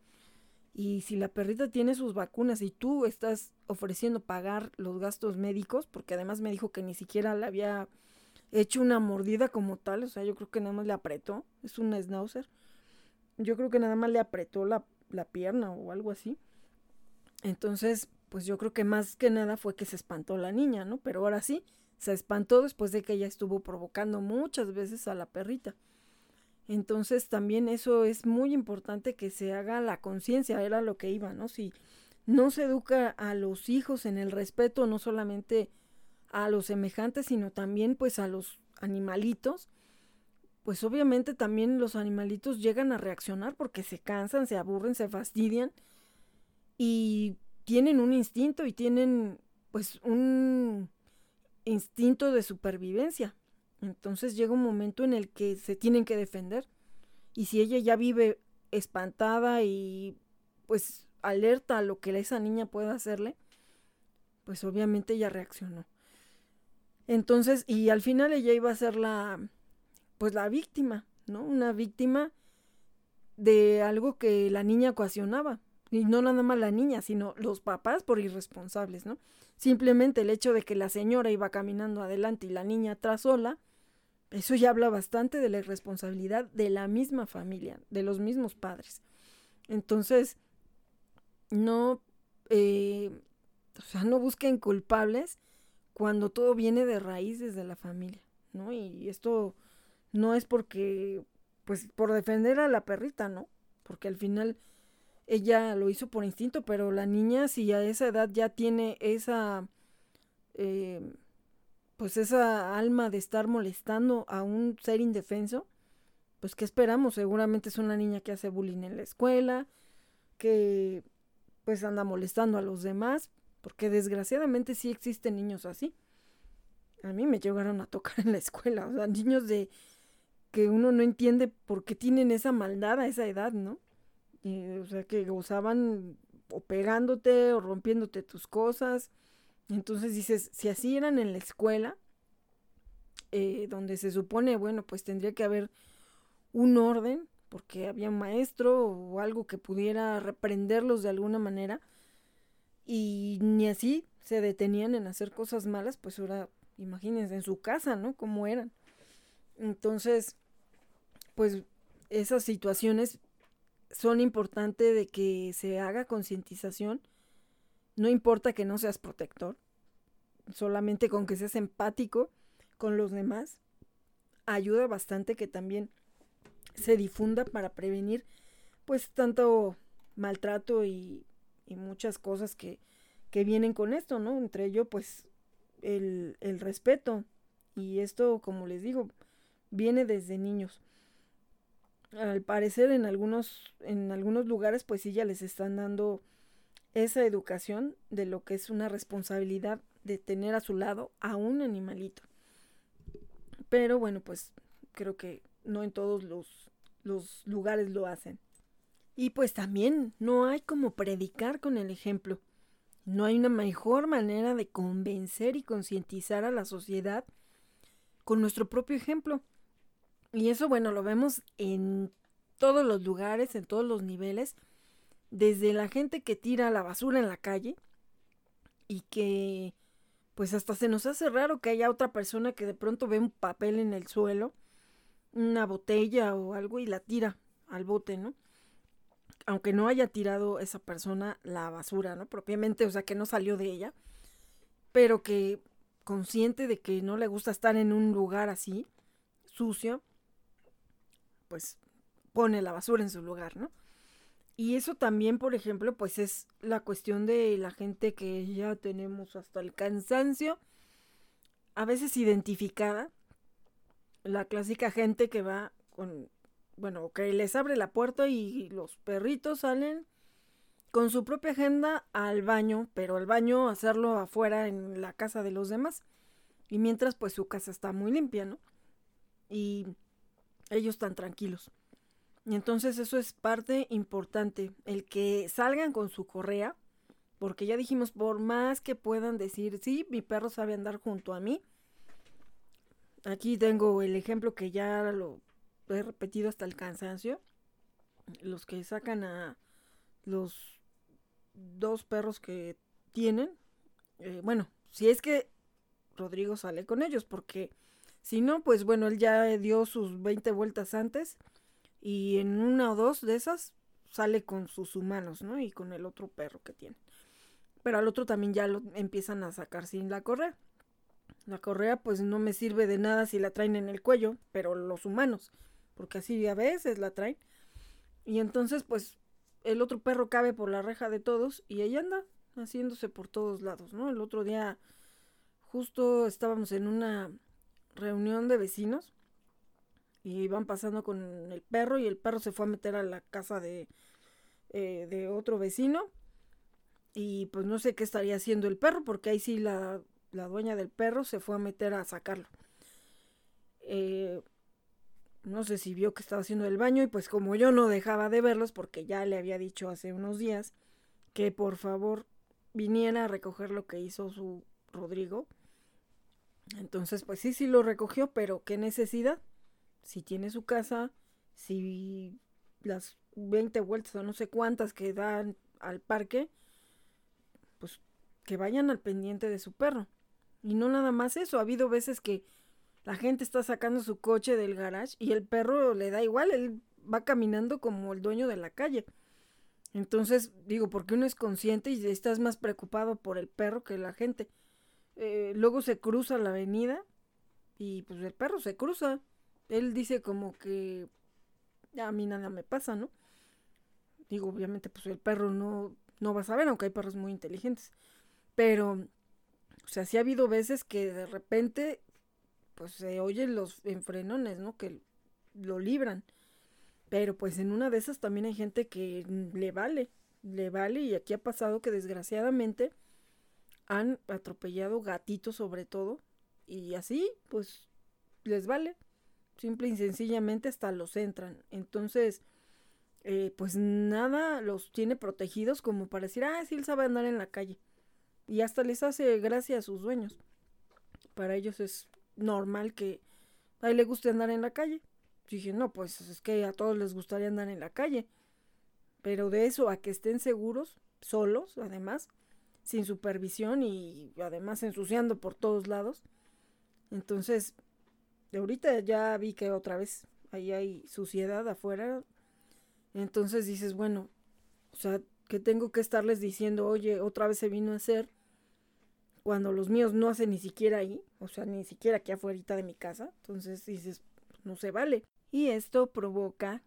Y si la perrita tiene sus vacunas y tú estás ofreciendo pagar los gastos médicos, porque además me dijo que ni siquiera le había hecho una mordida como tal, o sea, yo creo que nada más le apretó, es un schnauzer, yo creo que nada más le apretó la, la pierna o algo así. Entonces, pues yo creo que más que nada fue que se espantó la niña, ¿no? Pero ahora sí, se espantó después de que ella estuvo provocando muchas veces a la perrita. Entonces también eso es muy importante que se haga la conciencia, era lo que iba, ¿no? Si no se educa a los hijos en el respeto, no solamente a los semejantes, sino también pues a los animalitos, pues obviamente también los animalitos llegan a reaccionar porque se cansan, se aburren, se fastidian y tienen un instinto y tienen pues un instinto de supervivencia. Entonces llega un momento en el que se tienen que defender. Y si ella ya vive espantada y pues alerta a lo que esa niña pueda hacerle, pues obviamente ella reaccionó. Entonces, y al final ella iba a ser la, pues la víctima, ¿no? Una víctima de algo que la niña ocasionaba. Y no nada más la niña, sino los papás por irresponsables, ¿no? Simplemente el hecho de que la señora iba caminando adelante y la niña atrás sola, eso ya habla bastante de la irresponsabilidad de la misma familia, de los mismos padres. Entonces, no, eh, o sea, no busquen culpables cuando todo viene de raíz desde la familia, ¿no? Y esto no es porque, pues, por defender a la perrita, ¿no? Porque al final ella lo hizo por instinto, pero la niña si a esa edad ya tiene esa, eh, pues esa alma de estar molestando a un ser indefenso, pues ¿qué esperamos? Seguramente es una niña que hace bullying en la escuela, que pues anda molestando a los demás, porque desgraciadamente sí existen niños así. A mí me llegaron a tocar en la escuela, o sea, niños de que uno no entiende por qué tienen esa maldad a esa edad, ¿no? o sea, que gozaban o pegándote o rompiéndote tus cosas. Entonces dices, si así eran en la escuela, eh, donde se supone, bueno, pues tendría que haber un orden, porque había un maestro o algo que pudiera reprenderlos de alguna manera, y ni así se detenían en hacer cosas malas, pues ahora imagínense en su casa, ¿no? Cómo eran. Entonces, pues esas situaciones son importantes de que se haga concientización. No importa que no seas protector, solamente con que seas empático con los demás, ayuda bastante que también se difunda para prevenir pues tanto maltrato y, muchas cosas que, que vienen con esto, ¿no? Entre ello, pues, el, el respeto. Y esto, como les digo, viene desde niños. Al parecer en algunos, en algunos lugares, pues sí ya les están dando esa educación de lo que es una responsabilidad de tener a su lado a un animalito. Pero bueno, pues creo que no en todos los, los lugares lo hacen. Y pues también no hay como predicar con el ejemplo. No hay una mejor manera de convencer y concientizar a la sociedad con nuestro propio ejemplo. Y eso, bueno, lo vemos en todos los lugares, en todos los niveles, desde la gente que tira la basura en la calle y que pues hasta se nos hace raro que haya otra persona que de pronto ve un papel en el suelo, una botella o algo y la tira al bote, ¿no? Aunque no haya tirado esa persona la basura, ¿no? Propiamente, o sea, que no salió de ella, pero que consciente de que no le gusta estar en un lugar así, sucio, pues pone la basura en su lugar, ¿no? Y eso también, por ejemplo, pues es la cuestión de la gente que ya tenemos hasta el cansancio, a veces identificada, la clásica gente que va con, bueno, que les abre la puerta y los perritos salen con su propia agenda al baño, pero al baño hacerlo afuera en la casa de los demás. Y mientras pues su casa está muy limpia, ¿no? Y ellos están tranquilos. Entonces eso es parte importante, el que salgan con su correa, porque ya dijimos, por más que puedan decir, sí, mi perro sabe andar junto a mí. Aquí tengo el ejemplo que ya lo he repetido hasta el cansancio. Los que sacan a los dos perros que tienen. Eh, bueno, si es que Rodrigo sale con ellos, porque si no, pues bueno, él ya dio sus 20 vueltas antes y en una o dos de esas sale con sus humanos, ¿no? Y con el otro perro que tiene. Pero al otro también ya lo empiezan a sacar sin la correa. La correa pues no me sirve de nada si la traen en el cuello, pero los humanos, porque así a veces la traen. Y entonces pues el otro perro cabe por la reja de todos y ella anda haciéndose por todos lados, ¿no? El otro día justo estábamos en una reunión de vecinos y iban pasando con el perro y el perro se fue a meter a la casa de, eh, de otro vecino y pues no sé qué estaría haciendo el perro porque ahí sí la, dueña del perro se fue a meter a sacarlo. Eh, no sé si vio que estaba haciendo el baño y pues como yo no dejaba de verlos porque ya le había dicho hace unos días que por favor viniera a recoger lo que hizo su Rodrigo. Entonces pues sí, sí lo recogió, pero qué necesidad si tiene su casa, si las 20 vueltas o no sé cuántas que dan al parque, pues que vayan al pendiente de su perro. Y no nada más eso, ha habido veces que la gente está sacando su coche del garage y el perro le da igual, él va caminando como el dueño de la calle. Entonces, digo, porque uno es consciente y estás más preocupado por el perro que la gente. Eh, luego se cruza la avenida y pues el perro se cruza él dice como que a mí nada me pasa, ¿no? Digo, obviamente, pues el perro no, no va a saber, aunque hay perros muy inteligentes. Pero, o sea, sí ha habido veces que de repente, pues se oyen los enfrenones, ¿no? Que lo libran. Pero pues en una de esas también hay gente que le vale, le vale y aquí ha pasado que desgraciadamente han atropellado gatitos sobre todo y así pues les vale simple y sencillamente hasta los entran. Entonces, eh, pues nada los tiene protegidos como para decir, ah, sí, él sabe andar en la calle. Y hasta les hace gracia a sus dueños. Para ellos es normal que a él le guste andar en la calle. Dije, no, pues es que a todos les gustaría andar en la calle. Pero de eso a que estén seguros, solos, además, sin supervisión y además ensuciando por todos lados. Entonces, ahorita ya vi que otra vez ahí hay suciedad afuera. Entonces dices, bueno, o sea, que tengo que estarles diciendo, oye, otra vez se vino a hacer cuando los míos no hacen ni siquiera ahí, o sea, ni siquiera aquí afuera de mi casa. Entonces dices, no se vale. Y esto provoca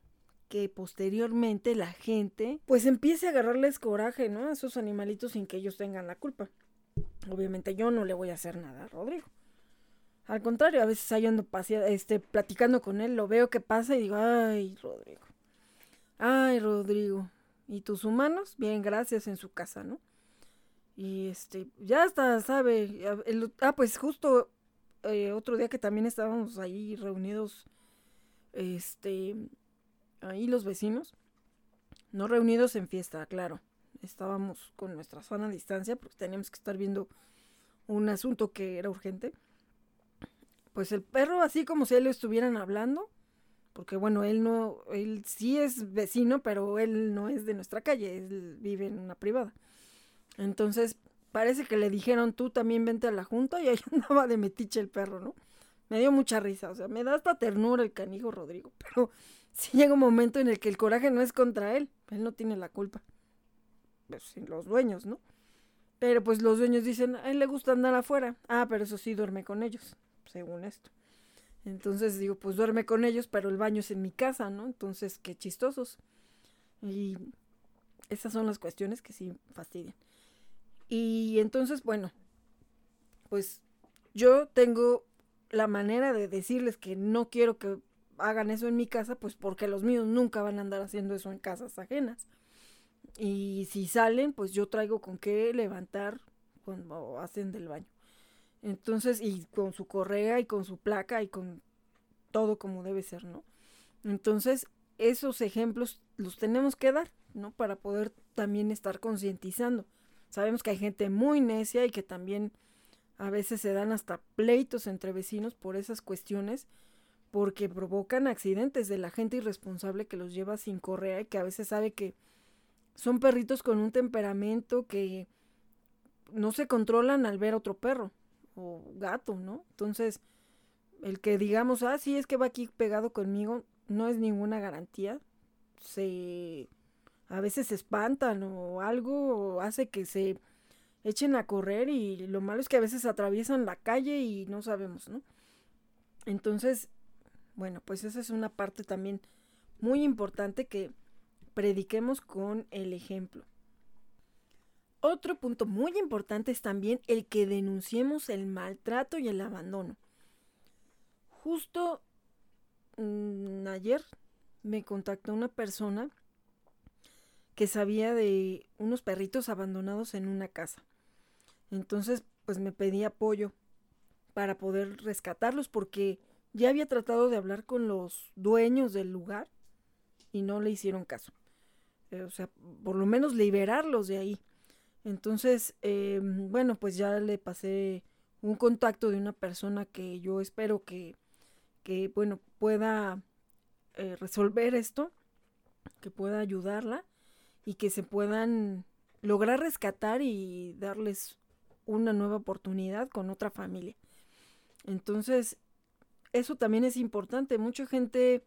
que posteriormente la gente pues empiece a agarrarles coraje, ¿no? A esos animalitos sin que ellos tengan la culpa. Obviamente yo no le voy a hacer nada a Rodrigo. Al contrario, a veces hay ando este, platicando con él, lo veo que pasa y digo, ay, Rodrigo. Ay, Rodrigo. ¿Y tus humanos? Bien, gracias en su casa, ¿no? Y este, ya está, sabe. ah, pues justo eh, otro día que también estábamos ahí reunidos, este, ahí los vecinos, No reunidos en fiesta, claro. Estábamos con nuestra sana distancia porque teníamos que estar viendo un asunto que era urgente. Pues el perro, así como si él estuvieran hablando, porque bueno, él no, él sí es vecino, pero él no es de nuestra calle, él vive en una privada. Entonces, parece que le dijeron, tú también vente a la junta y ahí andaba de metiche el perro, ¿no? Me dio mucha risa, o sea, me da hasta ternura el canijo Rodrigo, pero sí llega un momento en el que el coraje no es contra él, él no tiene la culpa. Pues los dueños, ¿no? Pero pues los dueños dicen, a él le gusta andar afuera. Ah, pero eso sí duerme con ellos, según esto. Entonces digo, pues duerme con ellos, pero el baño es en mi casa, ¿no? Entonces, qué chistosos. Y esas son las cuestiones que sí fastidian. Y entonces, bueno, pues yo tengo la manera de decirles que no quiero que hagan eso en mi casa, pues porque los míos nunca van a andar haciendo eso en casas ajenas. Y si salen, pues yo traigo con qué levantar cuando hacen del baño. Entonces, y con su correa y con su placa y con todo como debe ser, ¿no? Entonces, esos ejemplos los tenemos que dar, ¿no? Para poder también estar concientizando. Sabemos que hay gente muy necia y que también a veces se dan hasta pleitos entre vecinos por esas cuestiones porque provocan accidentes de la gente irresponsable que los lleva sin correa y que a veces sabe que son perritos con un temperamento que no se controlan al ver otro perro o gato, ¿no? Entonces, el que digamos, ah, sí, es que va aquí pegado conmigo, no es ninguna garantía. Se a veces se espantan o algo hace que se echen a correr y lo malo es que a veces atraviesan la calle y no sabemos, ¿no? Entonces, bueno, pues esa es una parte también muy importante que prediquemos con el ejemplo. Otro punto muy importante es también el que denunciemos el maltrato y el abandono. Justo mm, ayer me contactó una persona que sabía de unos perritos abandonados en una casa. Entonces, pues me pedí apoyo para poder rescatarlos porque ya había tratado de hablar con los dueños del lugar y no le hicieron caso. Eh, o sea, por lo menos liberarlos de ahí. Entonces, em, bueno, pues ya le pasé un contacto de una persona que yo espero que, que bueno, pueda eh, resolver esto, que pueda ayudarla y que se puedan lograr rescatar y darles una nueva oportunidad con otra familia. Entonces, eso también es importante. Mucha gente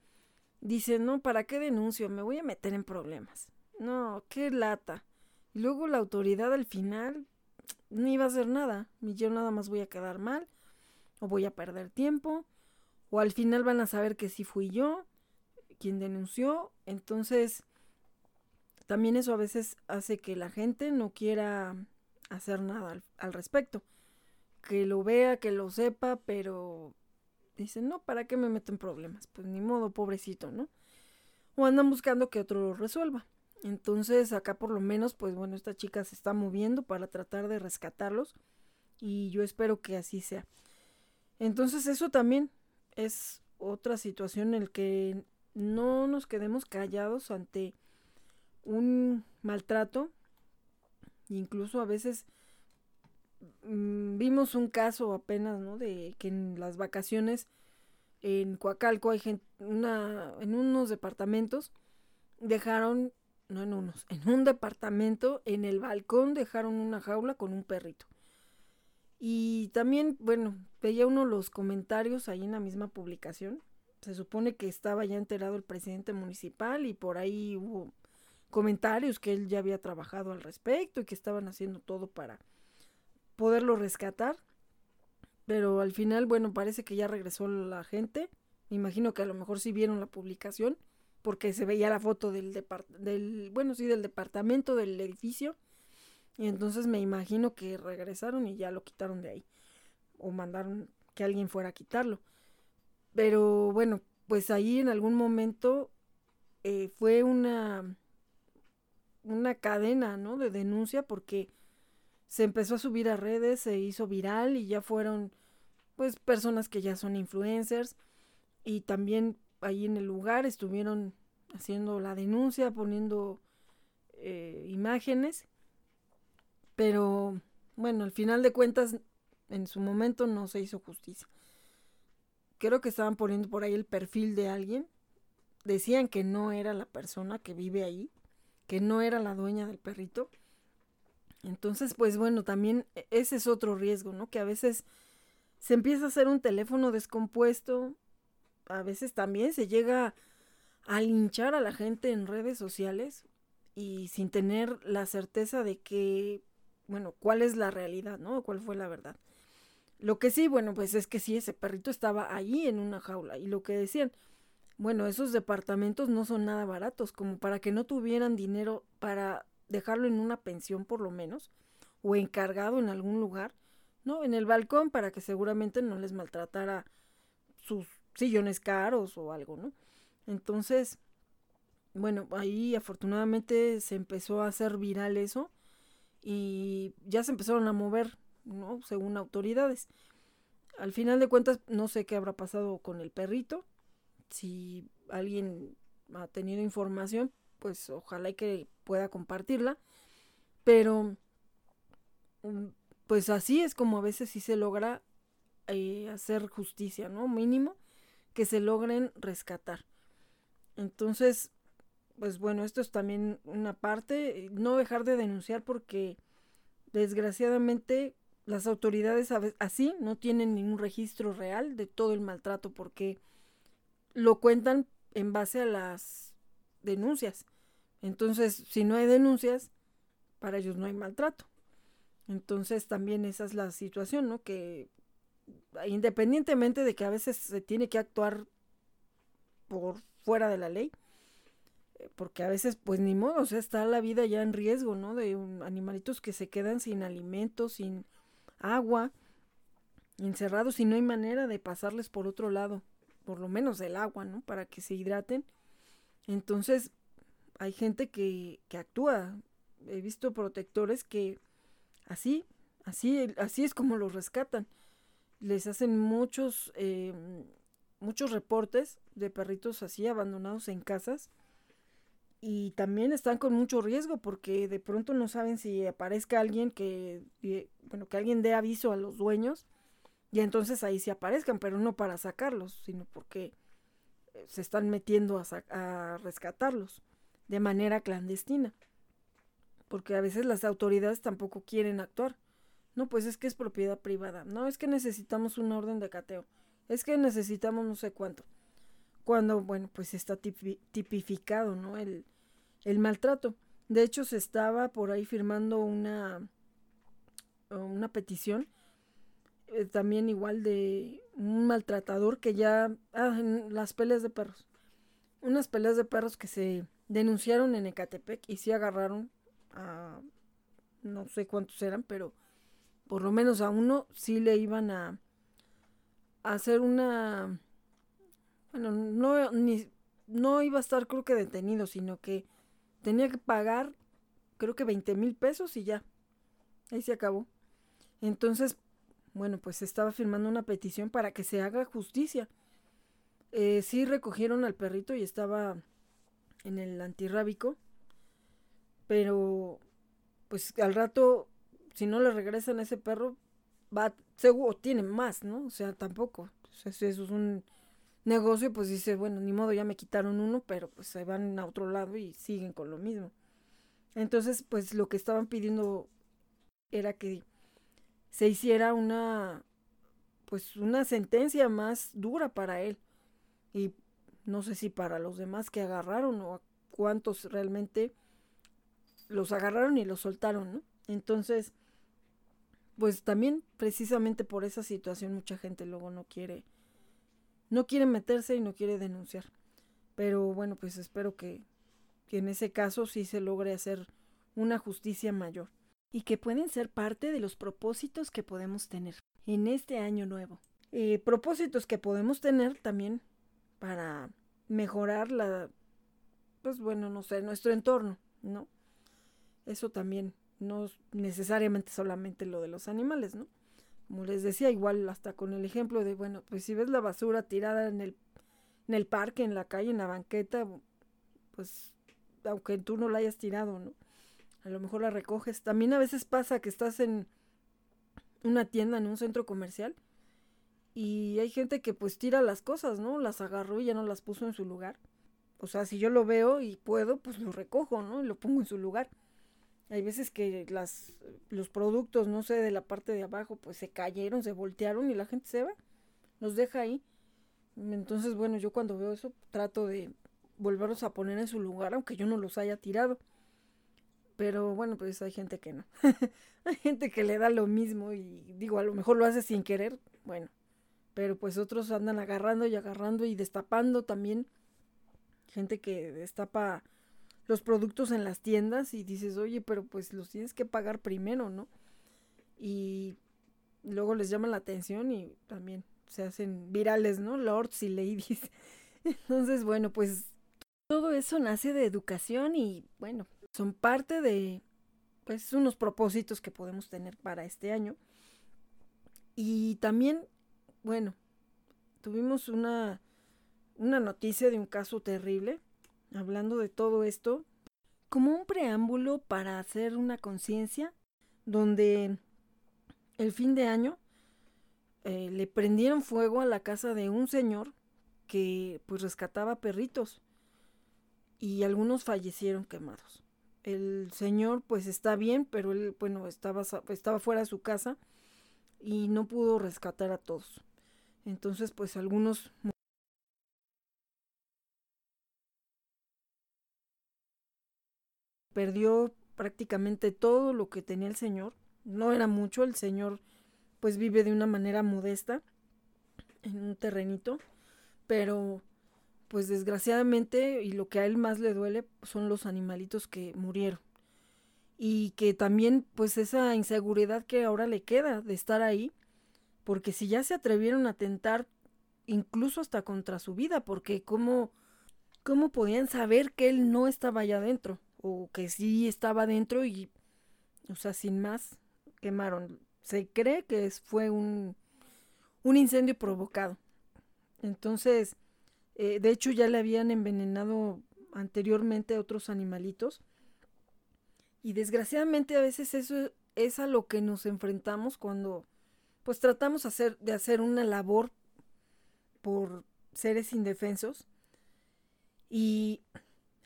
dice, no, ¿para qué denuncio? Me voy a meter en problemas. No, qué lata. Y luego la autoridad al final ni va a hacer nada. Y yo nada más voy a quedar mal. O voy a perder tiempo. O al final van a saber que sí fui yo quien denunció. Entonces, también eso a veces hace que la gente no quiera hacer nada al, respecto. Que lo vea, que lo sepa, pero dicen, no, ¿para qué me meto en problemas? Pues ni modo, pobrecito, ¿no? O andan buscando que otro lo resuelva. Entonces acá por lo menos, pues bueno, esta chica se está moviendo para tratar de rescatarlos y yo espero que así sea. Entonces eso también es otra situación en la que no nos quedemos callados ante un maltrato. Incluso a veces mm, vimos un caso apenas, ¿no? De que en las vacaciones en Coacalco hay gente, una, en unos departamentos dejaron, no en unos, en un departamento, en el balcón dejaron una jaula con un perrito. Y también, bueno, veía uno los comentarios ahí en la misma publicación. Se supone que estaba ya enterado el presidente municipal y por ahí hubo comentarios que él ya había trabajado al respecto y que estaban haciendo todo para poderlo rescatar. Pero al final, bueno, parece que ya regresó la gente. Me imagino que a lo mejor sí vieron la publicación porque se veía la foto del, del bueno, sí, del departamento del edificio. Y entonces me imagino que regresaron y ya lo quitaron de ahí. O mandaron que alguien fuera a quitarlo. Pero bueno, pues ahí en algún momento eh, fue una una cadena, ¿no? De denuncia porque se empezó a subir a redes, se hizo viral y ya fueron pues personas que ya son influencers y también ahí en el lugar estuvieron haciendo la denuncia, poniendo eh, imágenes, pero bueno, al final de cuentas, en su momento no se hizo justicia. Creo que estaban poniendo por ahí el perfil de alguien. Decían que no era la persona que vive ahí, que no era la dueña del perrito. Entonces, pues bueno, también e, ese es otro riesgo, ¿no? Que a veces se empieza a hacer un teléfono descompuesto, a veces también se llega a linchar a la gente en redes sociales y sin tener la certeza de que, bueno, cuál es la realidad, ¿no? ¿Cuál fue la verdad? Lo que sí, bueno, pues es que sí, ese perrito estaba allí en una jaula y lo que decían, bueno, esos departamentos no son nada baratos, como para que no tuvieran dinero para dejarlo en una pensión por lo menos, o encargado en algún lugar, ¿no? En el balcón para que seguramente no les maltratara sus sillones caros o algo, ¿no? Entonces, bueno, ahí afortunadamente se empezó a hacer viral eso y ya se empezaron a mover, ¿no? Según autoridades. Al final de cuentas, no sé qué habrá pasado con el perrito. Si alguien ha tenido información, pues ojalá y que pueda compartirla. Pero, mm, pues así es como a veces sí se logra eh, hacer justicia, ¿no? Mínimo que se logren rescatar. Entonces, pues bueno, esto es también una parte, no dejar de denunciar porque desgraciadamente las autoridades así no tienen ningún registro real de todo el maltrato porque lo cuentan en base a las denuncias. Entonces, si no hay denuncias, para ellos no hay maltrato. Entonces, también esa es la situación, ¿no? Que independientemente de que a veces se tiene que actuar por fuera de la ley, eh, porque a veces pues ni modo, o sea, está la vida ya en riesgo, ¿no? De animalitos que se quedan sin alimento, sin agua, encerrados y no hay manera de pasarles por otro lado, por lo menos el agua, ¿no? Para que se hidraten. Entonces, hay gente que, que actúa. He visto protectores que así, así, así es como los rescatan les hacen muchos, eh, muchos reportes de perritos así abandonados en casas y también están con mucho riesgo porque de pronto no saben si aparezca alguien que, eh, bueno, que alguien dé aviso a los dueños y entonces ahí sí aparezcan, pero no para sacarlos, sino porque eh, se están metiendo a, a rescatarlos de manera clandestina. Porque a veces las autoridades tampoco quieren actuar. No, pues es que es propiedad privada. No, es que necesitamos un orden de cateo. Es que necesitamos no sé cuánto. Cuando, bueno, pues está tipificado, ¿no? El, el maltrato. De hecho, se estaba por ahí firmando una, una petición, eh, también igual de un maltratador que ya, ah, en las peleas de perros. Unas peleas de perros que se denunciaron en Ecatepec y sí agarraron a, no sé cuántos eran, pero por lo menos a uno sí le iban a, hacer una, bueno, no, ni, no iba a estar creo que detenido, sino que tenía que pagar creo que 20 mil pesos y ya, ahí se acabó. Entonces, bueno, pues estaba firmando una petición para que se haga justicia. Eh, sí recogieron al perrito y estaba en el antirrábico, pero pues al rato si no le regresan a ese perro, va, seguro, tiene más, ¿no? O sea, tampoco. O si eso es un negocio, pues dice, bueno, ni modo, ya me quitaron uno, pero pues se van a otro lado y siguen con lo mismo. Entonces, pues lo que estaban pidiendo era que se hiciera una, pues una sentencia más dura para él. Y no sé si para los demás que agarraron o a cuántos realmente los agarraron y los soltaron, ¿no? Entonces, pues también precisamente por esa situación mucha gente luego no quiere no quiere meterse y no quiere denunciar. Pero bueno, pues espero que, que en ese caso sí se logre hacer una justicia mayor y que pueden ser parte de los propósitos que podemos tener en este año nuevo. Eh, propósitos que podemos tener también para mejorar la, pues bueno, no sé, nuestro entorno, ¿no? Eso también no necesariamente solamente lo de los animales, ¿no? Como les decía, igual hasta con el ejemplo de, bueno, pues si ves la basura tirada en el, en el parque, en la calle, en la banqueta, pues aunque tú no la hayas tirado, ¿no? a lo mejor la recoges. También a veces pasa que estás en una tienda, en un centro comercial, y hay gente que pues tira las cosas, ¿no? Las agarró y ya no las puso en su lugar. O sea, si yo lo veo y puedo, pues lo recojo, ¿no? Y lo pongo en su lugar. Hay veces que las, los productos, no sé, de la parte de abajo, pues se cayeron, se voltearon y la gente se va. Los deja ahí. Entonces, bueno, yo cuando veo eso trato de volverlos a poner en su lugar, aunque yo no los haya tirado. Pero bueno, pues hay gente que no. hay gente que le da lo mismo y digo, a lo mejor lo hace sin querer, bueno. Pero pues otros andan agarrando y agarrando y destapando también. Gente que destapa los productos en las tiendas y dices, oye, pero pues los tienes que pagar primero, ¿no? Y luego les llama la atención y también se hacen virales, ¿no? Lords y ladies. Entonces, bueno, pues todo eso nace de educación y bueno, son parte de pues unos propósitos que podemos tener para este año. Y también, bueno, tuvimos una, una noticia de un caso terrible, hablando de todo esto, como un preámbulo para hacer una conciencia, donde el fin de año eh, le prendieron fuego a la casa de un señor que pues rescataba perritos y algunos fallecieron quemados el señor pues está bien, pero él, bueno, estaba, estaba fuera de su casa y no pudo rescatar a todos. Entonces pues algunos perdió prácticamente todo lo que tenía el señor. No era mucho, el señor pues vive de una manera modesta en un terrenito, pero pues desgraciadamente y lo que a él más le duele son los animalitos que murieron. Y que también pues esa inseguridad que ahora le queda de estar ahí, porque si ya se atrevieron a atentar incluso hasta contra su vida, porque cómo, cómo podían saber que él no estaba allá adentro, o que sí estaba adentro y, o sea, sin más, quemaron. Se cree que fue un, un incendio provocado. Entonces, eh, de hecho, ya le habían envenenado anteriormente a otros animalitos. Y desgraciadamente a veces eso es a lo que nos enfrentamos cuando pues tratamos hacer, de hacer una labor por seres indefensos. Y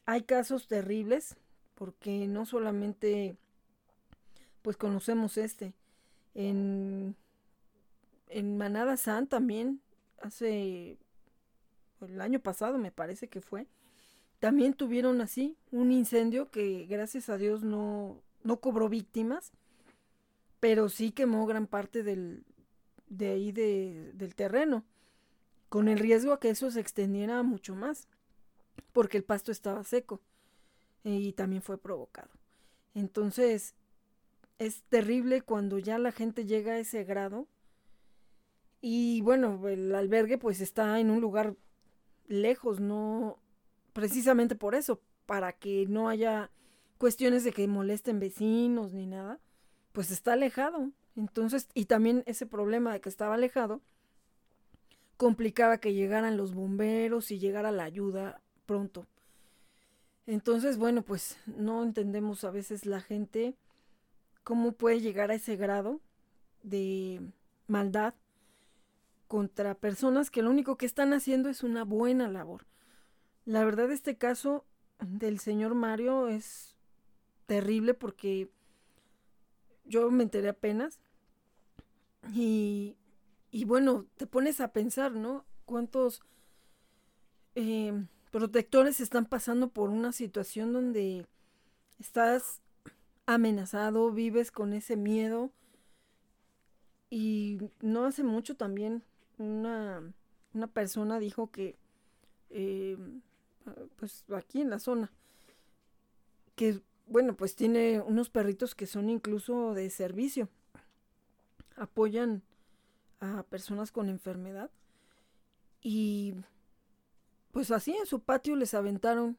hay casos terribles, porque no solamente pues conocemos este. En, en Manada San también hace el año pasado me parece que fue, también tuvieron así un incendio que gracias a Dios no, no cobró víctimas, pero sí quemó gran parte del, de ahí de, del terreno, con el riesgo a que eso se extendiera mucho más, porque el pasto estaba seco y también fue provocado. Entonces, es terrible cuando ya la gente llega a ese grado. Y bueno, el albergue pues está en un lugar lejos, no precisamente por eso, para que no haya cuestiones de que molesten vecinos ni nada, pues está alejado. Entonces, y también ese problema de que estaba alejado complicaba que llegaran los bomberos y llegara la ayuda pronto. Entonces, bueno, pues no entendemos a veces la gente cómo puede llegar a ese grado de maldad contra personas que lo único que están haciendo es una buena labor. La verdad este caso del señor Mario es terrible porque yo me enteré apenas y, y bueno, te pones a pensar, ¿no? ¿Cuántos eh, protectores están pasando por una situación donde estás amenazado, vives con ese miedo? Y no hace mucho también una, una persona dijo que, eh, pues aquí en la zona, que, bueno, pues tiene unos perritos que son incluso de servicio, apoyan a personas con enfermedad y pues así en su patio les aventaron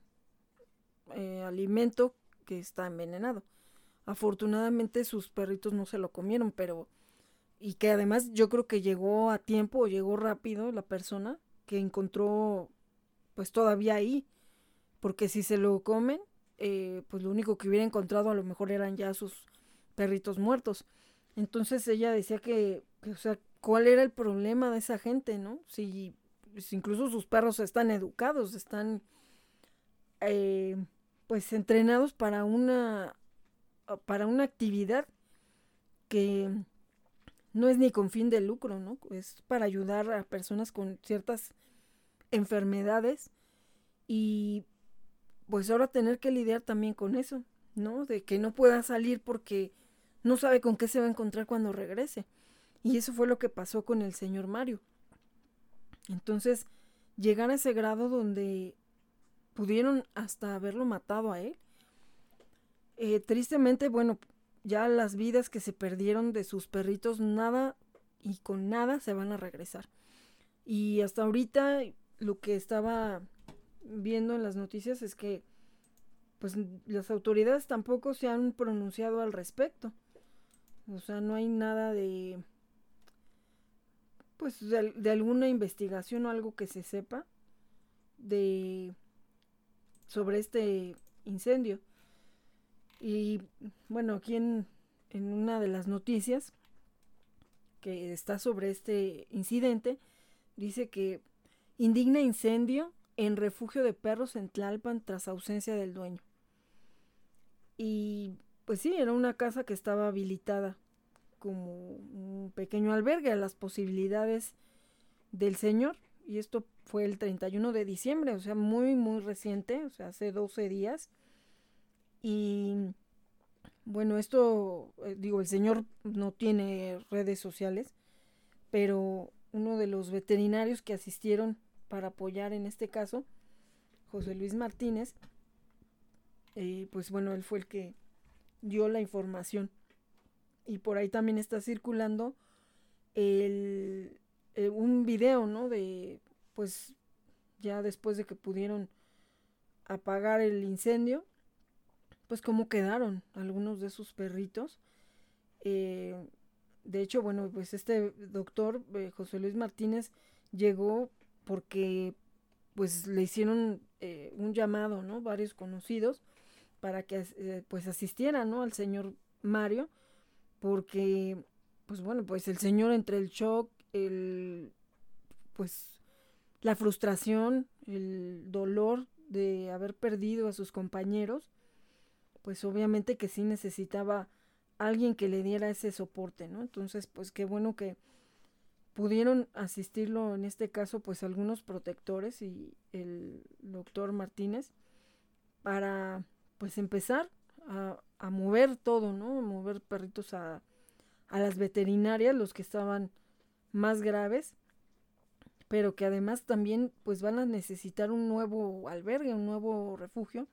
eh, alimento que está envenenado. Afortunadamente sus perritos no se lo comieron, pero y que además yo creo que llegó a tiempo llegó rápido la persona que encontró pues todavía ahí, porque si se lo comen, eh, pues lo único que hubiera encontrado a lo mejor eran ya sus perritos muertos. Entonces ella decía que, o sea, ¿cuál era el problema de esa gente, no? Si, pues, incluso sus perros están educados, están eh, pues entrenados para una para una actividad que no es ni con fin de lucro, ¿no? Es para ayudar a personas con ciertas enfermedades y pues ahora tener que lidiar también con eso, ¿no? De que no pueda salir porque no sabe con qué se va a encontrar cuando regrese. Y eso fue lo que pasó con el señor Mario. Entonces, llegar a ese grado donde pudieron hasta haberlo matado a él. Eh, tristemente, bueno, ya las vidas que se perdieron de sus perritos, nada y con nada se van a regresar. Y hasta ahorita lo que estaba viendo en las noticias es que pues las autoridades tampoco se han pronunciado al respecto. O sea, no hay nada de pues de, alguna investigación o algo que se sepa de sobre este incendio. Y bueno, aquí en, en una de las noticias que está sobre este incidente, dice que indigna incendio en refugio de perros en Tlalpan tras ausencia del dueño. Y pues sí, era una casa que estaba habilitada como un pequeño albergue a las posibilidades del Señor. Y esto fue el 31 de diciembre, o sea, muy, muy reciente, o sea, hace 12 días. Y bueno, esto, eh, digo, el Señor no tiene redes sociales, pero uno de los veterinarios que asistieron para apoyar en este caso, José Luis Martínez, eh, pues bueno, él fue el que dio la información. Y por ahí también está circulando el, eh, un video, ¿no? De, pues, ya después de que pudieron apagar el incendio, pues cómo quedaron algunos de sus perritos. Eh, de hecho, bueno, pues este doctor, José Luis Martínez, llegó porque pues le hicieron eh, un llamado, ¿no? Varios conocidos para que eh, pues asistieran, ¿no? Al señor Mario, porque pues bueno, pues el señor entre el shock, el pues la frustración, el dolor de haber perdido a sus compañeros, pues obviamente que sí necesitaba alguien que le diera ese soporte, ¿no? Entonces, pues qué bueno que pudieron asistirlo en este caso pues algunos protectores y el doctor Martínez para pues empezar a, mover todo, ¿no? mover perritos a, a las veterinarias, los que estaban más graves, pero que además también pues van a necesitar un nuevo albergue, un nuevo refugio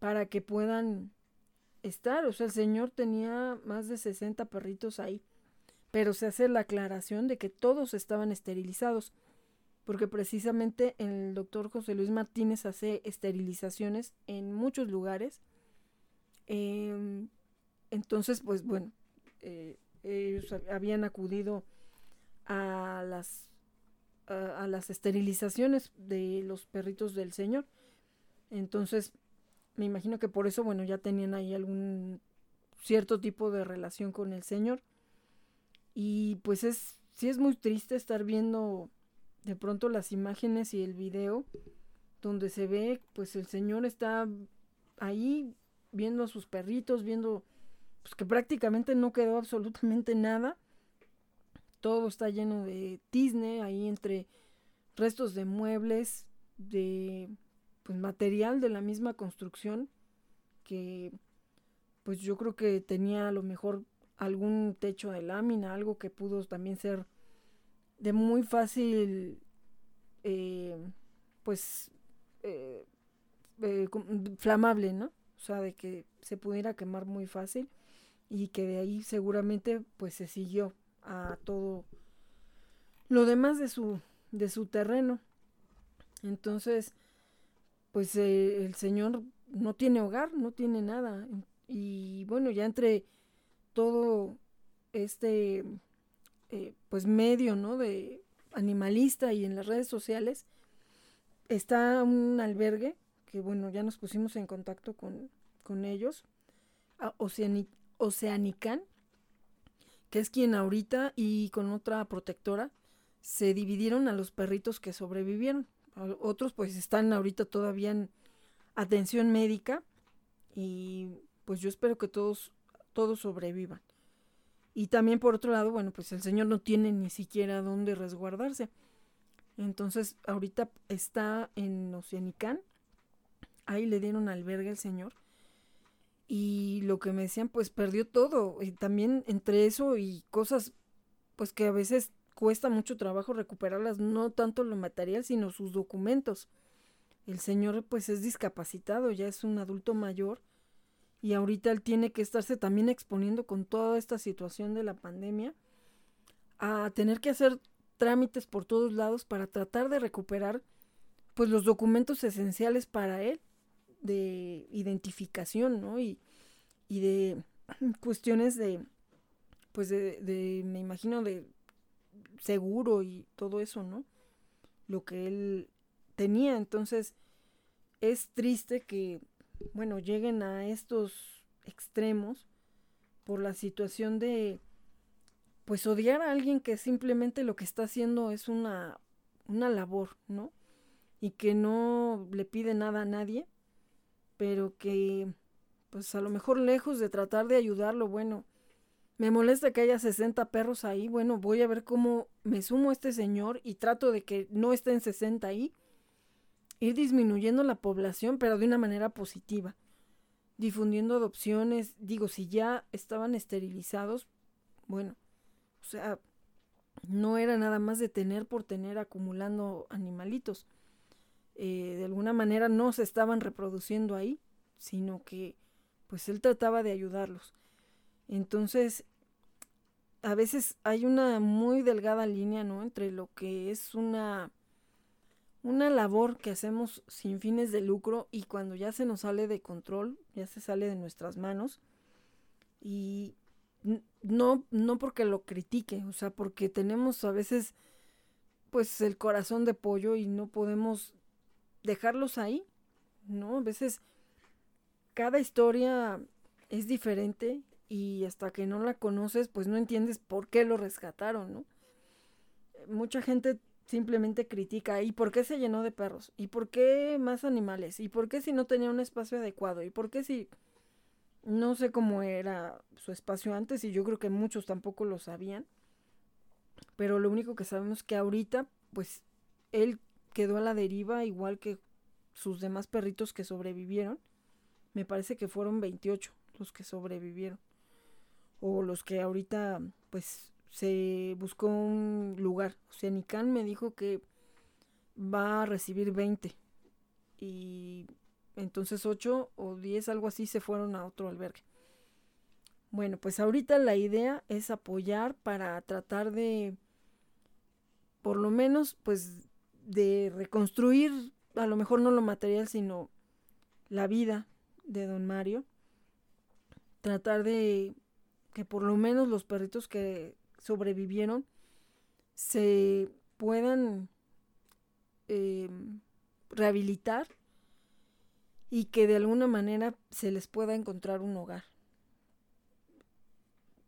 para que puedan estar. O sea, el señor tenía más de 60 perritos ahí pero se hace la aclaración de que todos estaban esterilizados, porque precisamente el doctor José Luis Martínez hace esterilizaciones en muchos lugares. Em, entonces, pues bueno, eh, ellos habían acudido a las, a, a las esterilizaciones de los perritos del Señor. Entonces, me imagino que por eso, bueno, ya tenían ahí algún cierto tipo de relación con el Señor. Y pues es, sí es muy triste estar viendo de pronto las imágenes y el video donde se ve, pues el señor está ahí viendo a sus perritos, viendo pues que prácticamente no quedó absolutamente nada. Todo está lleno de tizne ahí entre restos de muebles, de pues material de la misma construcción que pues yo creo que tenía a lo mejor algún techo de lámina, algo que pudo también ser de muy fácil, eh, pues, eh, eh, flamable, ¿no? O sea, de que se pudiera quemar muy fácil y que de ahí seguramente pues se siguió a todo lo demás de su, de su terreno. Entonces, pues el señor no tiene hogar, no tiene nada. Y bueno, ya entre todo este eh, pues medio no de animalista y en las redes sociales está un albergue que bueno, ya nos pusimos en contacto con, con ellos, a Oceanican, que es quien ahorita y con otra protectora se dividieron a los perritos que sobrevivieron. Otros pues están ahorita todavía en atención médica y pues yo espero que todos, todos sobrevivan. Y también por otro lado, bueno, pues el señor no tiene ni siquiera dónde resguardarse. Entonces, ahorita está en Oceanicán. Ahí le dieron albergue al señor. Y lo que me decían, pues perdió todo. Y también entre eso y cosas, pues que a veces cuesta mucho trabajo recuperarlas, no tanto lo material, sino sus documentos. El señor, pues es discapacitado, ya es un adulto mayor y ahorita él tiene que estarse también exponiendo con toda esta situación de la pandemia a tener que hacer trámites por todos lados para tratar de recuperar pues los documentos esenciales para él de identificación, ¿no? Y, y de cuestiones de pues de, de, me imagino de seguro y todo eso, ¿no? Lo que él tenía, entonces es triste que bueno, lleguen a estos extremos por la situación de, pues, odiar a alguien que simplemente lo que está haciendo es una, una labor, ¿no? Y que no le pide nada a nadie, pero que, pues, a lo mejor lejos de tratar de ayudarlo, bueno, me molesta que haya 60 perros ahí, bueno, voy a ver cómo me sumo a este señor y trato de que no estén 60 ahí ir disminuyendo la población, pero de una manera positiva, difundiendo adopciones, digo, si ya estaban esterilizados, bueno, o sea, no era nada más de tener por tener acumulando animalitos. Eh, de alguna manera no se estaban reproduciendo ahí, sino que pues él trataba de ayudarlos. Entonces, a veces hay una muy delgada línea, ¿no? Entre lo que es una una labor que hacemos sin fines de lucro y cuando ya se nos sale de control, ya se sale de nuestras manos y no no porque lo critique, o sea, porque tenemos a veces pues el corazón de pollo y no podemos dejarlos ahí, ¿no? A veces cada historia es diferente y hasta que no la conoces, pues no entiendes por qué lo rescataron, ¿no? Mucha gente simplemente critica, ¿y por qué se llenó de perros? ¿Y por qué más animales? ¿Y por qué si no tenía un espacio adecuado? ¿Y por qué si no sé cómo era su espacio antes y yo creo que muchos tampoco lo sabían? Pero lo único que sabemos es que ahorita, pues, él quedó a la deriva igual que sus demás perritos que sobrevivieron. Me parece que fueron 28 los que sobrevivieron. O los que ahorita, pues, se buscó un lugar. O sea, Nican me dijo que va a recibir 20. Y entonces 8 o 10, algo así, se fueron a otro albergue. Bueno, pues ahorita la idea es apoyar para tratar de, por lo menos, pues, de reconstruir, a lo mejor no lo material, sino la vida de don Mario. Tratar de que por lo menos los perritos que sobrevivieron se puedan eh, rehabilitar y que de alguna manera se les pueda encontrar un hogar.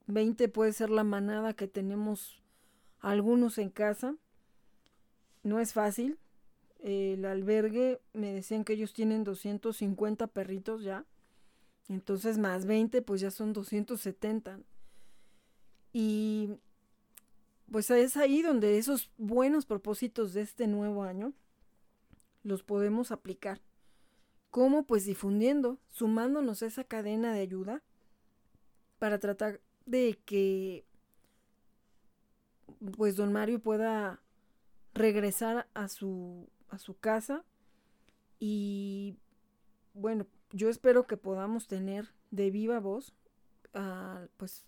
20 puede ser la manada que tenemos algunos en casa. No es fácil. El albergue me decían que ellos tienen 250 perritos ya. Entonces más 20 pues ya son 270. Y pues es ahí donde esos buenos propósitos de este nuevo año los podemos aplicar. ¿Cómo? Pues difundiendo, sumándonos a esa cadena de ayuda para tratar de que pues don Mario pueda regresar a su a su casa y bueno, yo espero que podamos tener de viva voz a, pues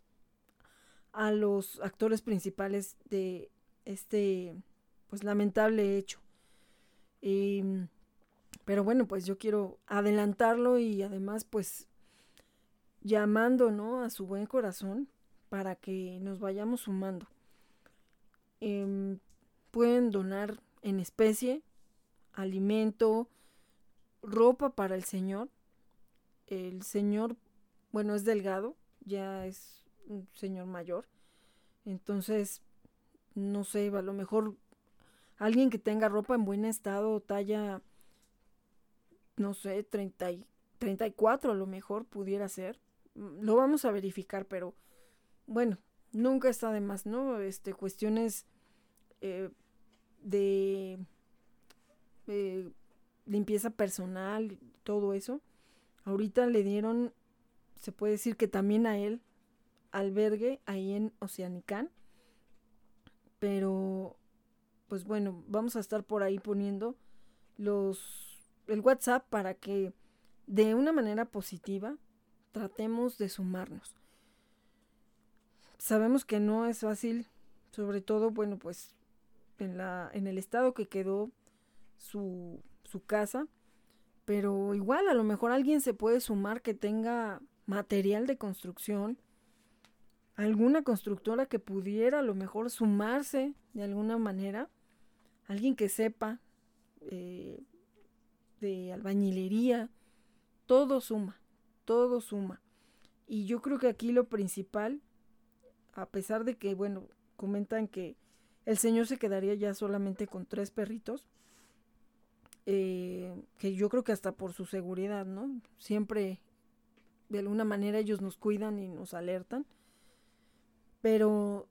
a los actores principales de este pues lamentable hecho. pero bueno, pues yo quiero adelantarlo y además pues llamando, ¿no? A su buen corazón para que nos vayamos sumando. Em, pueden donar en especie, alimento, ropa para el señor. El señor, bueno, es delgado, ya es un señor mayor. Entonces, no sé, a lo mejor alguien que tenga ropa en buen estado, talla, no sé, 30 y, 34 a lo mejor pudiera ser. Mm, lo vamos a verificar, pero bueno, nunca está de más, ¿no? Este, cuestiones eh, de eh, limpieza personal, todo eso. Ahorita le dieron, se puede decir que también a él, albergue ahí en Oceanicán. Pero, pues bueno, vamos a estar por ahí poniendo los, el WhatsApp para que de una manera positiva tratemos de sumarnos. Sabemos que no es fácil, sobre todo, bueno, pues en, la, en el estado que quedó su, su casa, pero igual a lo mejor alguien se puede sumar que tenga material de construcción, alguna constructora que pudiera a lo mejor sumarse de alguna manera, alguien que sepa eh, de albañilería, todo suma, todo suma. Y yo creo que aquí lo principal, a pesar de que, bueno, comentan que el señor se quedaría ya solamente con tres perritos, eh, que yo creo que hasta por su seguridad, ¿no? Siempre, de alguna manera, ellos nos cuidan y nos alertan. Pero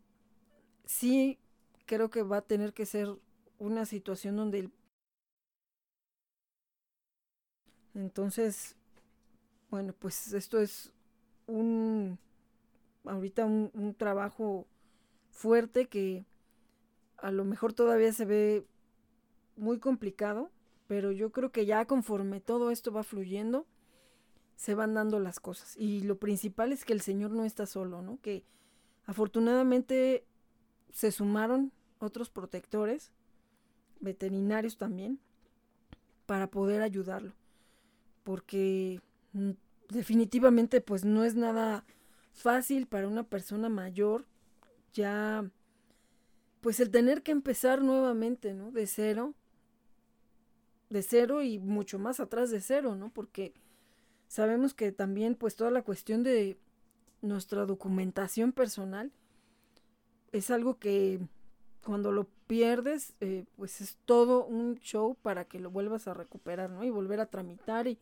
sí creo que va a tener que ser una situación donde el... Entonces, bueno, pues esto es un, ahorita un, un trabajo fuerte que a lo mejor todavía se ve muy complicado, pero yo creo que ya conforme todo esto va fluyendo, se van dando las cosas. Y lo principal es que el Señor no está solo, ¿no? Que afortunadamente se sumaron otros protectores, veterinarios también, para poder ayudarlo. Porque definitivamente pues no es nada fácil para una persona mayor ya pues el tener que empezar nuevamente, ¿no? De cero, de cero y mucho más atrás de cero, ¿no? Porque sabemos que también pues toda la cuestión de nuestra documentación personal es algo que cuando lo pierdes eh, pues es todo un show para que lo vuelvas a recuperar, ¿no? Y volver a tramitar y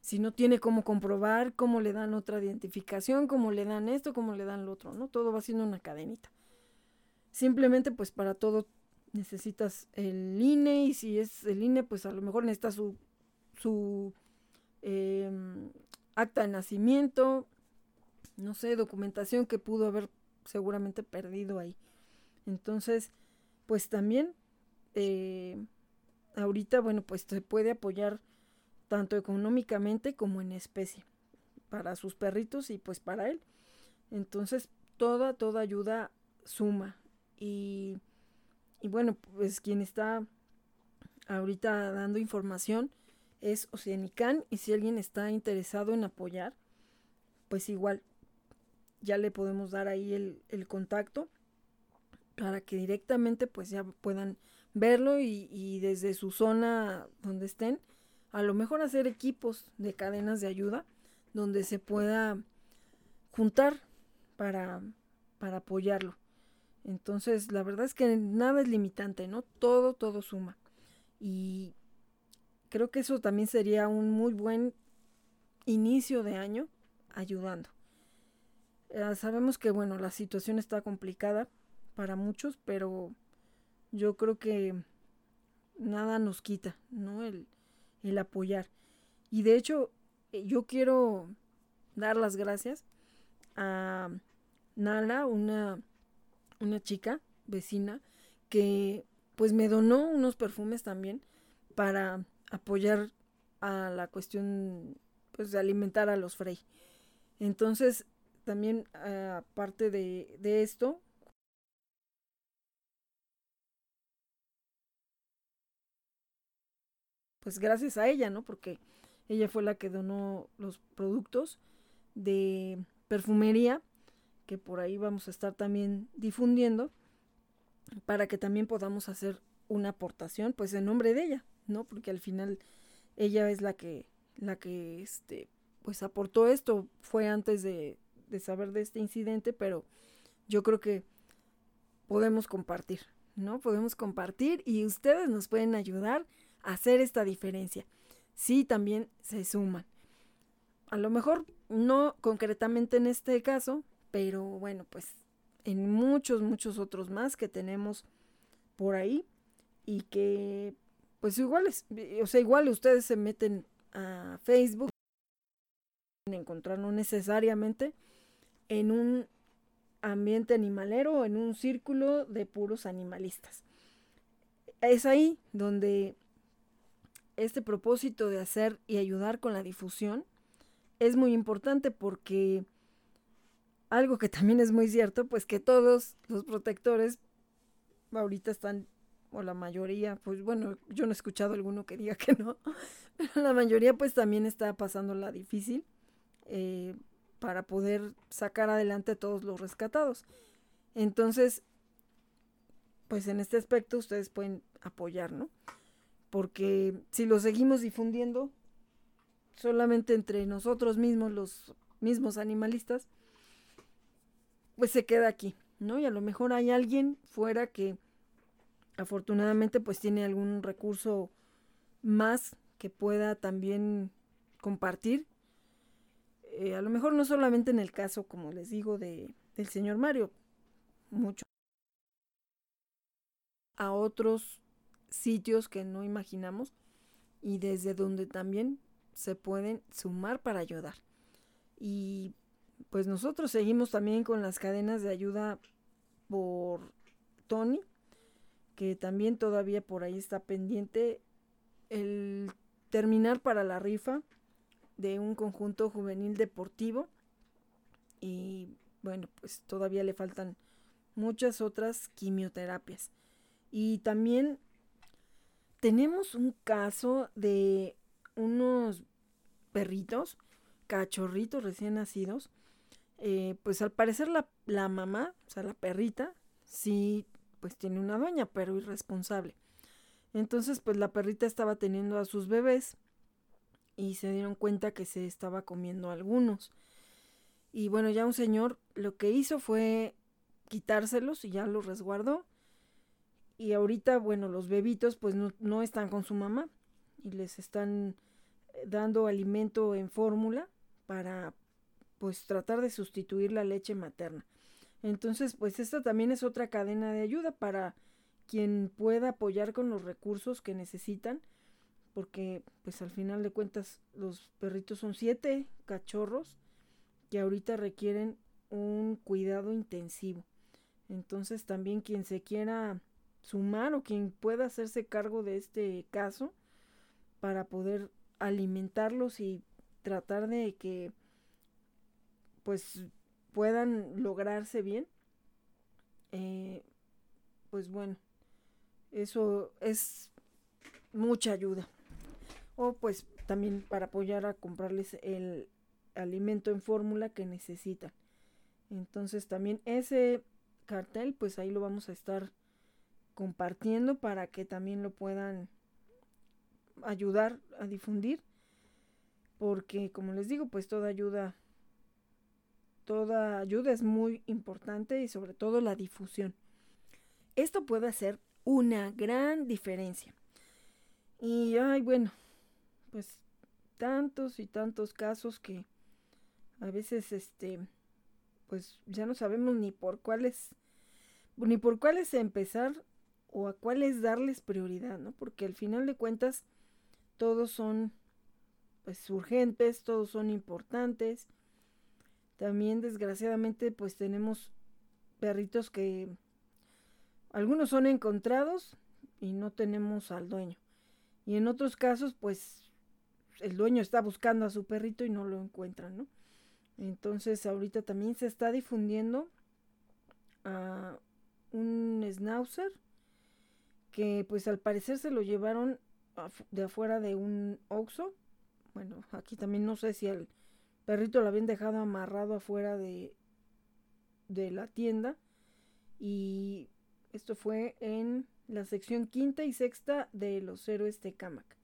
si no tiene cómo comprobar, cómo le dan otra identificación, cómo le dan esto, cómo le dan lo otro, ¿no? Todo va siendo una cadenita. Simplemente pues para todo necesitas el INE y si es el INE, pues a lo mejor necesitas su, su em, acta de nacimiento, no sé, documentación que pudo haber seguramente perdido ahí. Entonces, pues también, eh, ahorita, bueno, pues se puede apoyar tanto económicamente como en especie para sus perritos y pues para él. Entonces, toda, toda ayuda suma. Y bueno, pues quien está ahorita dando información es Oceanican y si alguien está interesado en apoyar, pues igual ya le podemos dar ahí el, el contacto para que directamente pues ya puedan verlo y, y, desde su zona donde estén, a lo mejor hacer equipos de cadenas de ayuda donde se pueda juntar para, para apoyarlo. Entonces, la verdad es que nada es limitante, ¿no? Todo, todo suma. Y creo que eso también sería un muy buen inicio de año ayudando. Eh, sabemos que, bueno, la situación está complicada para muchos, pero yo creo que nada nos quita, ¿no? El, el apoyar. Y de hecho, eh, yo quiero dar las gracias a Nala, una una chica vecina que pues me donó unos perfumes también para apoyar a la cuestión pues de alimentar a los Frey. Entonces, también aparte de, de esto, pues gracias a ella, ¿no? Porque ella fue la que donó los productos de perfumería que por ahí vamos a estar también difundiendo para que también podamos hacer una aportación pues en nombre de ella, ¿no? Porque al final ella es la que, la que, este, pues aportó esto, fue antes de, de saber de este incidente, pero yo creo que podemos compartir, ¿no? Podemos compartir y ustedes nos pueden ayudar a hacer esta diferencia. Sí, también se suman. A lo mejor no concretamente en este caso, pero bueno, pues en muchos, muchos otros más que tenemos por ahí y que pues igual o sea, igual ustedes se meten a Facebook encontrar no necesariamente en un ambiente animalero o en un círculo de puros animalistas. Es ahí donde este propósito de hacer y ayudar con la difusión es muy importante porque algo que también es muy cierto, pues que todos los protectores ahorita están, o la mayoría, pues bueno, yo no he escuchado alguno que diga que no, pero la mayoría pues también está pasando la difícil eh, para poder sacar adelante a todos los rescatados. Entonces, pues en este aspecto ustedes pueden apoyar, ¿no? Porque si lo seguimos difundiendo solamente entre nosotros mismos, los mismos animalistas, pues se queda aquí, ¿no? Y a lo mejor hay alguien fuera que afortunadamente pues tiene algún recurso más que pueda también compartir eh, a lo mejor no solamente en el caso, como les digo, de, del señor Mario, mucho a otros sitios que no imaginamos y desde donde también se pueden sumar para ayudar. Y pues nosotros seguimos también con las cadenas de ayuda por Tony, que también todavía por ahí está pendiente el terminar para la rifa de un conjunto juvenil deportivo y bueno, pues todavía le faltan muchas otras quimioterapias. Y también tenemos un caso de unos perritos, cachorritos recién nacidos. Eh, pues al parecer la, la mamá, o sea, la perrita, sí, pues tiene una dueña, pero irresponsable. Entonces, pues la perrita estaba teniendo a sus bebés y se dieron cuenta que se estaba comiendo algunos. Y bueno, ya un señor lo que hizo fue quitárselos y ya los resguardó. Y ahorita, bueno, los bebitos pues no, no están con su mamá y les están eh, dando alimento en fórmula para pues tratar de sustituir la leche materna. Entonces, pues esta también es otra cadena de ayuda para quien pueda apoyar con los recursos que necesitan porque pues al final de cuentas los perritos son siete cachorros que ahorita requieren un cuidado intensivo. Entonces también quien se quiera sumar o quien pueda hacerse cargo de este caso para poder alimentarlos y tratar de que pues puedan lograrse bien eh, pues bueno eso es mucha ayuda o pues también para apoyar a comprarles el alimento en fórmula que necesitan. Entonces también ese cartel pues ahí lo vamos a estar compartiendo para que también lo puedan ayudar a difundir porque como les digo pues toda ayuda toda ayuda es muy importante y sobre todo la difusión esto puede hacer una gran diferencia y ay bueno pues tantos y tantos casos que a veces este pues ya no sabemos ni por cuáles ni por cuáles empezar o a cuáles darles prioridad, ¿no? Porque al final de cuentas todos son pues urgentes, todos son importantes. También desgraciadamente pues tenemos perritos que algunos son encontrados y no tenemos al dueño. Y en otros casos pues el dueño está buscando a su perrito y no lo encuentra, ¿no? Entonces ahorita también se está difundiendo a un schnauzer que pues al parecer se lo llevaron de afuera de un oxo. Bueno, aquí también no sé si el perrito lo habían dejado amarrado afuera de, de la tienda. Y esto fue en la sección quinta y sexta de los héroes de Camac.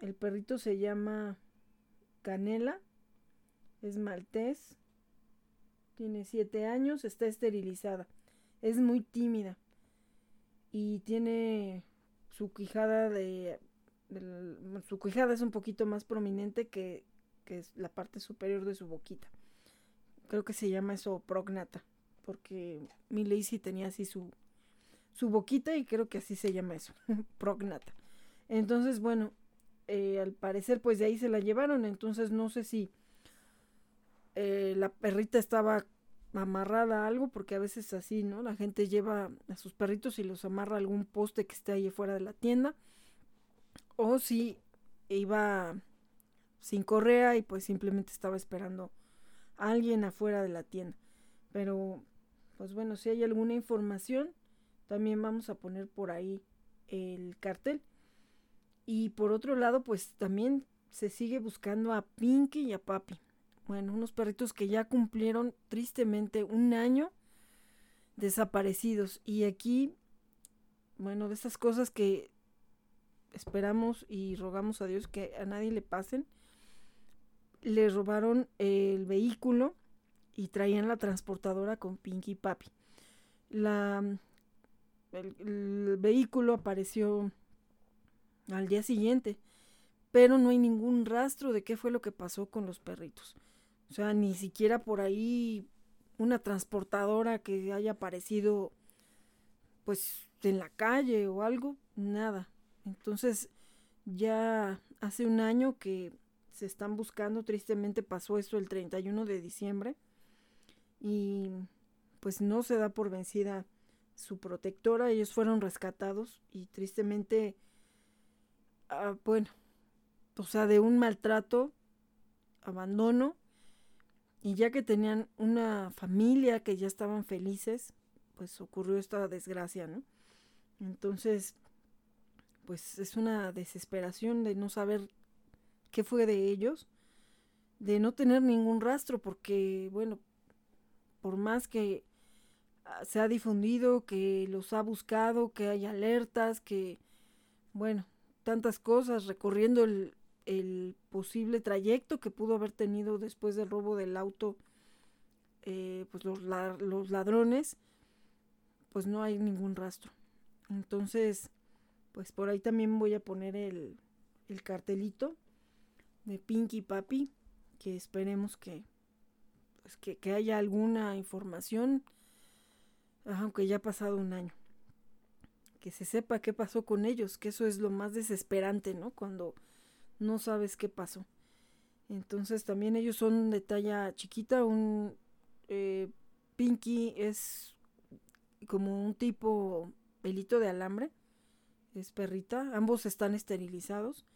El perrito se llama Canela, es maltés, tiene siete años, está esterilizada, es muy tímida y tiene su quijada de, su quijada es un poquito más prominente que, que es la parte superior de su boquita. Creo que se llama eso prognata, porque mi Lacey tenía así su, su boquita y creo que así se llama eso, prognata. Entonces, bueno, eh, al parecer pues de ahí se la llevaron, entonces no sé si eh, la perrita estaba amarrada a algo, porque a veces así, ¿no? La gente lleva a sus perritos y los amarra a algún poste que esté ahí fuera de la tienda, o si iba sin correa y pues simplemente estaba esperando a alguien afuera de la tienda. Pero, pues bueno, si hay alguna información, también vamos a poner por ahí el cartel. Y por otro lado, pues también se sigue buscando a Pinky y a Papi. Bueno, unos perritos que ya cumplieron tristemente un año desaparecidos. Y aquí, bueno, de esas cosas que esperamos y rogamos a Dios que a nadie le pasen, le robaron el vehículo y traían la transportadora con Pinky y Papi. La, el vehículo apareció al día siguiente, pero no hay ningún rastro de qué fue lo que pasó con los perritos. O sea, ni siquiera por ahí una transportadora que haya aparecido pues en la calle o algo, nada. Entonces ya hace un año que se están buscando, tristemente pasó esto el 31 de diciembre y pues no se da por vencida su protectora, ellos fueron rescatados y tristemente Ah, bueno, o sea, de un maltrato, abandono, y ya que tenían una familia que ya estaban felices, pues ocurrió esta desgracia, ¿no? Entonces, pues es una desesperación de no saber qué fue de ellos, de no tener ningún rastro, porque, bueno, por más que ah, se ha difundido, que los ha buscado, que hay alertas, que, bueno, tantas cosas, recorriendo el, posible trayecto que pudo haber tenido después del robo del auto, eh, pues los, los ladrones, pues no hay ningún rastro. Entonces, pues por ahí también voy a poner el, el cartelito de Pinky Papi, que esperemos que, pues que, que haya alguna información, aunque ya ha pasado un año que se sepa qué pasó con ellos, que eso es lo más desesperante, ¿no? Cuando no sabes qué pasó. Entonces también ellos son de talla chiquita, un eh, Pinky es como un tipo pelito de alambre, es perrita, ambos están esterilizados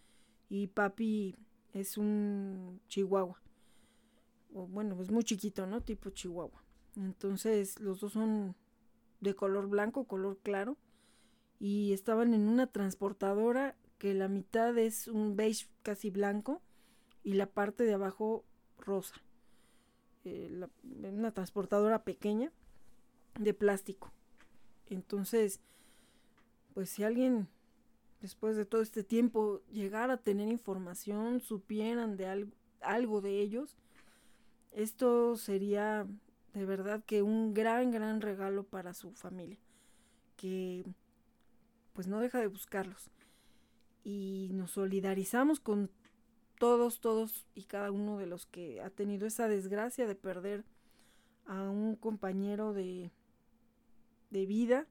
y Papi es un chihuahua, o bueno, es muy chiquito, ¿no? Tipo chihuahua. Entonces los dos son de color blanco, color claro y estaban en una transportadora que la mitad es un beige casi blanco y la parte de abajo rosa. Eh, una transportadora pequeña de plástico. Entonces, pues si alguien después de todo este tiempo llegara a tener información, supieran de algo, algo de ellos, esto sería de verdad que un gran, gran regalo para su familia. Que pues no deja de buscarlos. Y nos solidarizamos con todos, todos y cada uno de los que ha tenido esa desgracia de perder a un compañero de, de vida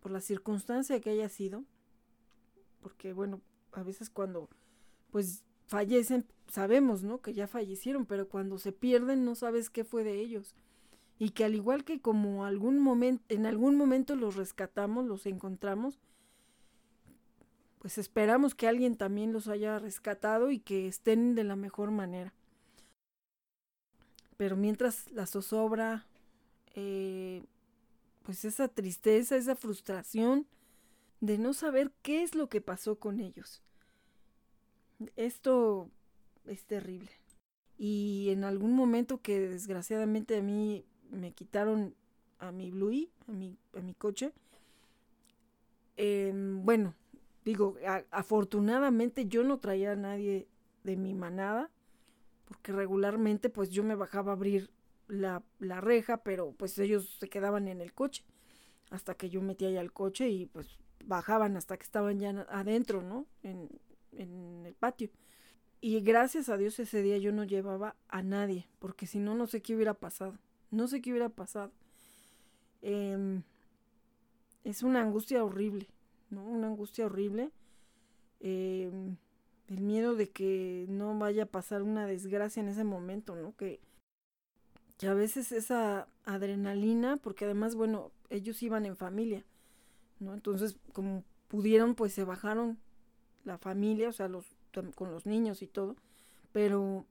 por la circunstancia que haya sido. Porque bueno, a veces cuando pues fallecen, sabemos, ¿no? Que ya fallecieron, pero cuando se pierden no sabes qué fue de ellos y que al igual que como algún momento, en algún momento los rescatamos, los encontramos, pues esperamos que alguien también los haya rescatado y que estén de la mejor manera. Pero mientras la zozobra, eh, pues esa tristeza, esa frustración de no saber qué es lo que pasó con ellos. Esto es terrible. Y en algún momento que desgraciadamente a mí me quitaron a mi Bluey, a mi, a mi coche. Em, bueno, digo, afortunadamente yo no traía a nadie de mi manada, porque regularmente pues yo me bajaba a abrir la, la reja, pero pues ellos se quedaban en el coche hasta que yo metía ya el coche y pues bajaban hasta que estaban ya adentro, ¿no? En, en el patio. Y gracias a Dios ese día yo no llevaba a nadie, porque si no, no sé qué hubiera pasado. No sé qué hubiera pasado. Em, es una angustia horrible, ¿no? Una angustia horrible. Em, el miedo de que no vaya a pasar una desgracia en ese momento, ¿no? Que, que a veces esa adrenalina, porque además, bueno, ellos iban en familia, ¿no? Entonces, como pudieron, pues se bajaron la familia, o sea, los con los niños y todo, pero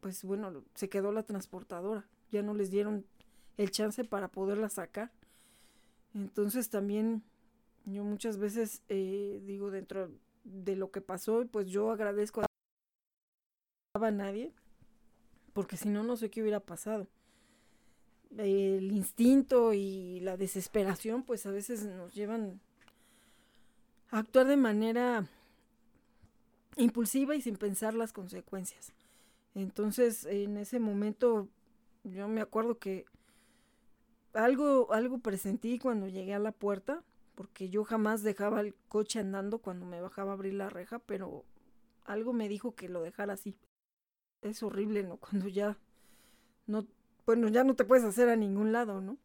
pues bueno, se quedó la transportadora, ya no les dieron el chance para poderla sacar. Entonces también yo muchas veces eh, digo dentro de lo que pasó, pues yo agradezco a nadie, porque si no, no sé qué hubiera pasado. El instinto y la desesperación, pues a veces nos llevan a actuar de manera impulsiva y sin pensar las consecuencias. Entonces, en ese momento, yo me acuerdo que algo, algo presentí cuando llegué a la puerta, porque yo jamás dejaba el coche andando cuando me bajaba a abrir la reja, pero algo me dijo que lo dejara así. Es horrible, ¿no? Cuando ya no, bueno, ya no te puedes hacer a ningún lado, ¿no?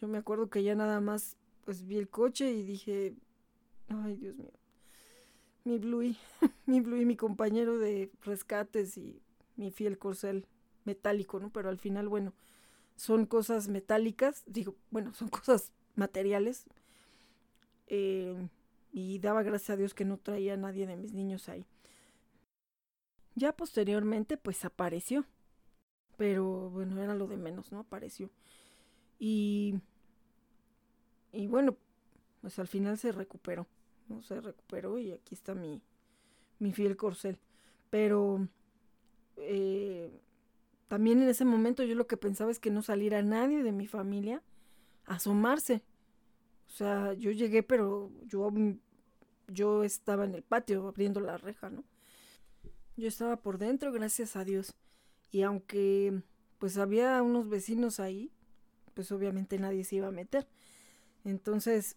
Yo me acuerdo que ya nada más, pues vi el coche y dije, ay, Dios mío, mi Bluey, mi Bluey, mi compañero de rescates y mi fiel corcel metálico, ¿no? Pero al final, bueno, son cosas metálicas, digo, bueno, son cosas materiales. Eh, y daba gracias a Dios que no traía a nadie de mis niños ahí. Ya posteriormente, pues apareció. Pero bueno, era lo de menos, ¿no? Apareció. Y, y bueno, pues al final se recuperó. ¿no? Se recuperó y aquí está mi, mi fiel corcel. Pero eh, también en ese momento yo lo que pensaba es que no saliera nadie de mi familia a asomarse. O sea, yo llegué, pero yo, yo estaba en el patio abriendo la reja, ¿no? Yo estaba por dentro, gracias a Dios. Y aunque pues había unos vecinos ahí, pues obviamente nadie se iba a meter. Entonces,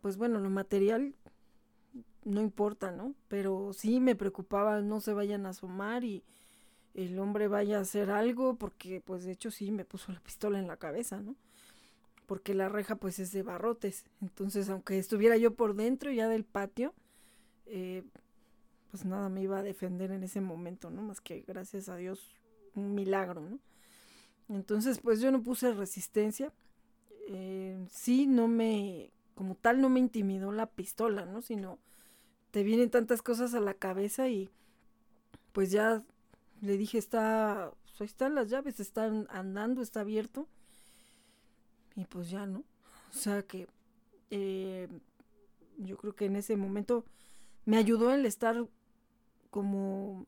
pues bueno, lo material no importa, ¿no? Pero sí me preocupaba no se vayan a asomar y el hombre vaya a hacer algo, porque pues de hecho sí me puso la pistola en la cabeza, ¿no? Porque la reja pues es de barrotes. Entonces, aunque estuviera yo por dentro ya del patio, eh, pues nada me iba a defender en ese momento, ¿no? Más que gracias a Dios un milagro, ¿no? Entonces, pues yo no puse resistencia. Eh, sí, no me como tal no me intimidó la pistola, ¿no? Sino te vienen tantas cosas a la cabeza y pues ya le dije, está, pues ahí están las llaves, están andando, está abierto. Y pues ya, ¿no? O sea que eh, yo creo que en ese momento me ayudó el estar como,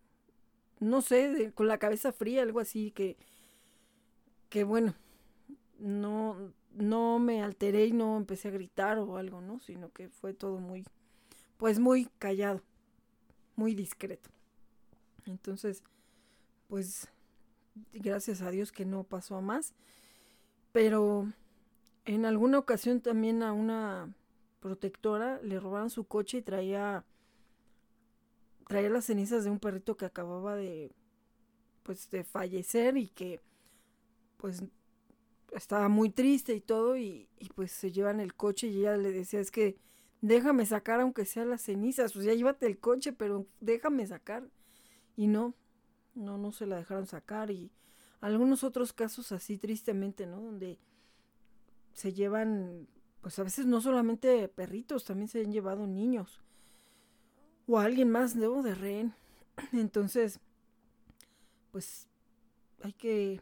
no sé, con la cabeza fría, algo así, que, que bueno, no, no me alteré y no empecé a gritar o algo, ¿no? Sino que fue todo muy, pues muy callado, muy discreto. Entonces, pues gracias a Dios que no pasó a más. Pero en alguna ocasión también a una protectora le robaron su coche y traía traía las cenizas de un perrito que acababa de pues de fallecer y que pues estaba muy triste y todo y, pues se llevan el coche y ella le decía es que déjame sacar aunque sea las cenizas, o sea, llévate el coche, pero déjame sacar. Y no, no, no se la dejaron sacar y algunos otros casos así tristemente, ¿no? Donde se llevan, pues a veces no solamente perritos, también se han llevado niños o alguien más, ¿no? De rehén. Entonces, pues hay que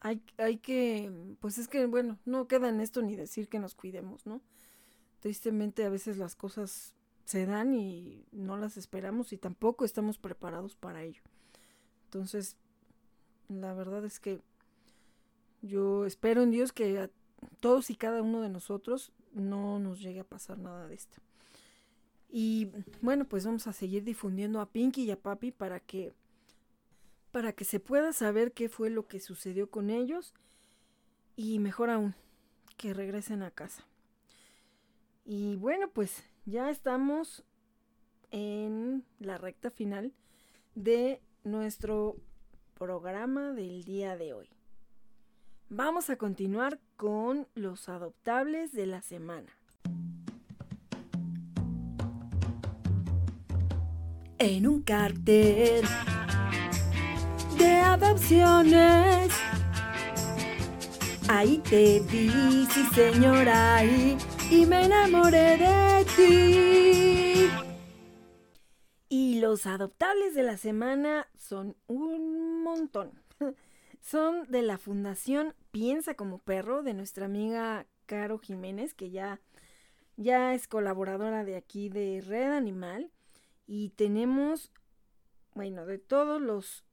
hay, hay que, pues es que, bueno, no queda en esto ni decir que nos cuidemos, ¿no? Tristemente a veces las cosas se dan y no las esperamos y tampoco estamos preparados para ello. Entonces, la verdad es que yo espero en Dios que a todos y cada uno de nosotros no nos llegue a pasar nada de esto. Y bueno, pues vamos a seguir difundiendo a Pinky y a Papi para que para que se pueda saber qué fue lo que sucedió con ellos y mejor aún, que regresen a casa. Y bueno, pues ya estamos en la recta final de nuestro programa del día de hoy. Vamos a continuar con los adoptables de la semana. En un cartel de adopciones, ahí te vi, sí señora, ahí, y me enamoré de ti. Y los adoptables de la semana son un montón. Son de la Fundación Piensa como Perro de nuestra amiga Caro Jiménez, que ya, ya es colaboradora de aquí de Red Animal. Y tenemos, bueno, de todos los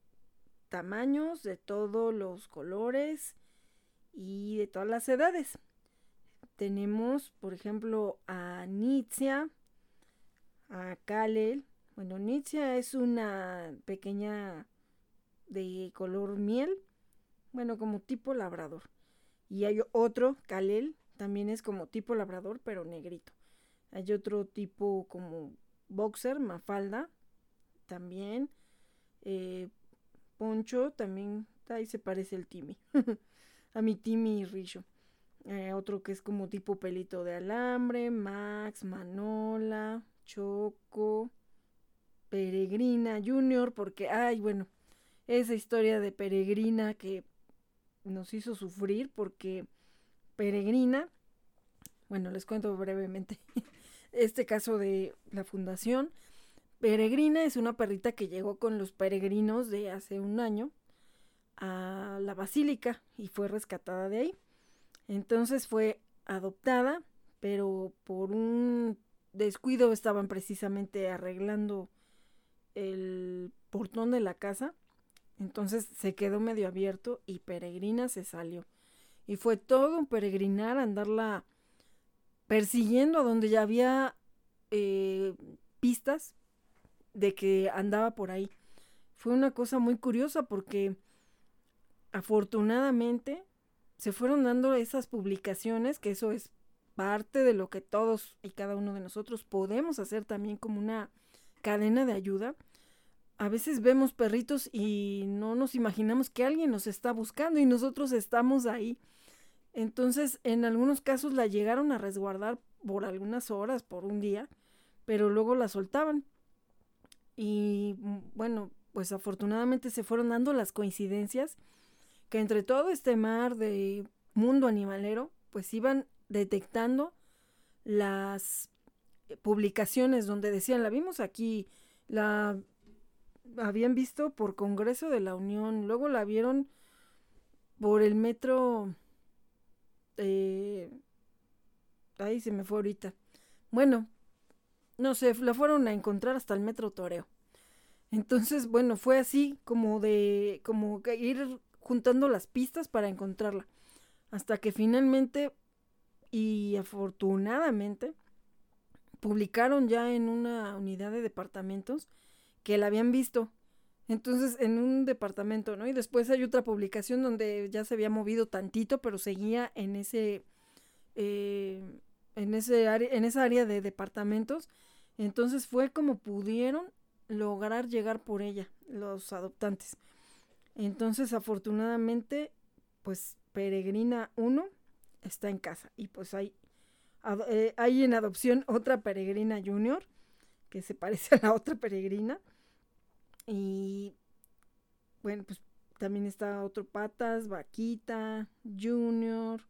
tamaños, de todos los colores y de todas las edades. Tenemos, por ejemplo, a Nitzia, a Kalel. Bueno, Nitzia es una pequeña de color miel bueno, como tipo labrador. Y hay otro, Kalel, también es como tipo labrador, pero negrito. Hay otro tipo como boxer, mafalda, también. Eh, poncho, también, ahí se parece el Timmy. a mi Timmy Richo. Eh, otro que es como tipo pelito de alambre, Max, Manola, Choco, Peregrina Junior, porque, ay, bueno, esa historia de Peregrina que nos hizo sufrir porque Peregrina, bueno, les cuento brevemente este caso de la fundación. Peregrina es una perrita que llegó con los peregrinos de hace un año a la basílica y fue rescatada de ahí. Entonces fue adoptada, pero por un descuido estaban precisamente arreglando el portón de la casa entonces se quedó medio abierto y Peregrina se salió. Y fue todo un peregrinar andarla persiguiendo a donde ya había eh, pistas de que andaba por ahí. Fue una cosa muy curiosa porque afortunadamente se fueron dando esas publicaciones, que eso es parte de lo que todos y cada uno de nosotros podemos hacer también como una cadena de ayuda a veces vemos perritos y no nos imaginamos que alguien nos está buscando y nosotros estamos ahí. Entonces, en algunos casos la llegaron a resguardar por algunas horas, por un día, pero luego la soltaban. Y mm, bueno, pues afortunadamente se fueron dando las coincidencias que entre todo este mar de mundo animalero, pues iban detectando las publicaciones donde decían, la vimos aquí, la habían visto por Congreso de la Unión, luego la vieron por el metro... Eh, ahí se me fue ahorita. Bueno, no sé, la fueron a encontrar hasta el metro Toreo. Entonces, bueno, fue así como de, como ir juntando las pistas para encontrarla. Hasta que finalmente, y afortunadamente, publicaron ya en una unidad de departamentos que la habían visto. Entonces, en un departamento, ¿no? Y después hay otra publicación donde ya se había movido tantito, pero seguía en ese, eh, en ese área, en esa área de departamentos. Entonces fue como pudieron lograr llegar por ella, los adoptantes. Entonces, afortunadamente, pues Peregrina 1 está en casa. Y pues hay, eh, hay en adopción otra Peregrina Junior, que se parece a la otra Peregrina. Y bueno, pues también está otro Patas, Vaquita, Junior,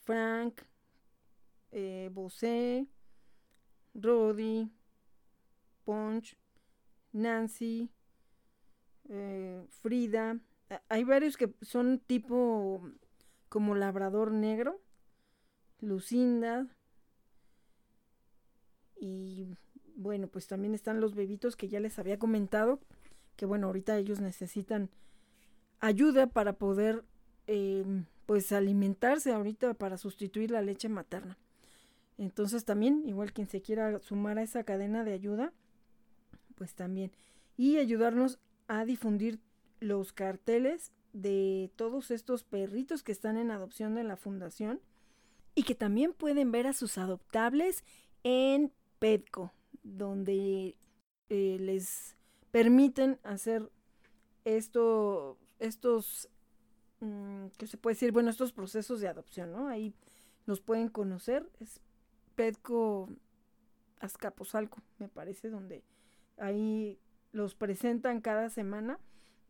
Frank, eh, Bosé, Roddy, Punch, Nancy, eh, Frida. Hay varios que son tipo como labrador negro, Lucinda. Y bueno, pues también están los bebitos que ya les había comentado, que bueno, ahorita ellos necesitan ayuda para poder em, pues alimentarse ahorita para sustituir la leche materna. Entonces también, igual quien se quiera sumar a esa cadena de ayuda, pues también. Y ayudarnos a difundir los carteles de todos estos perritos que están en adopción de la fundación y que también pueden ver a sus adoptables en Petco, donde eh, les permiten hacer esto, estos, mm, ¿qué se puede decir? Bueno, estos procesos de adopción, ¿no? Ahí los pueden conocer. Es Petco Azcapotzalco, me parece, donde ahí los presentan cada semana.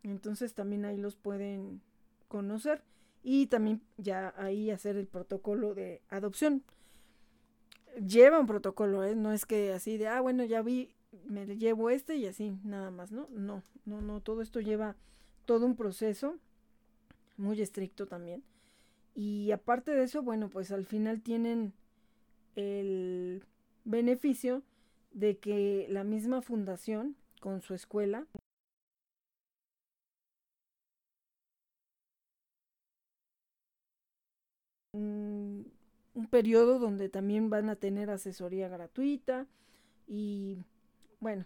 Entonces también ahí los pueden conocer y también ya ahí hacer el protocolo de adopción. Lleva un protocolo, ¿eh? no es que así de, ah, bueno, ya vi, me llevo este y así, nada más, ¿no? No, no, no, todo esto lleva todo un proceso muy estricto también. Y aparte de eso, bueno, pues al final tienen el beneficio de que la misma fundación con su escuela un, periodo donde también van a tener asesoría gratuita y bueno,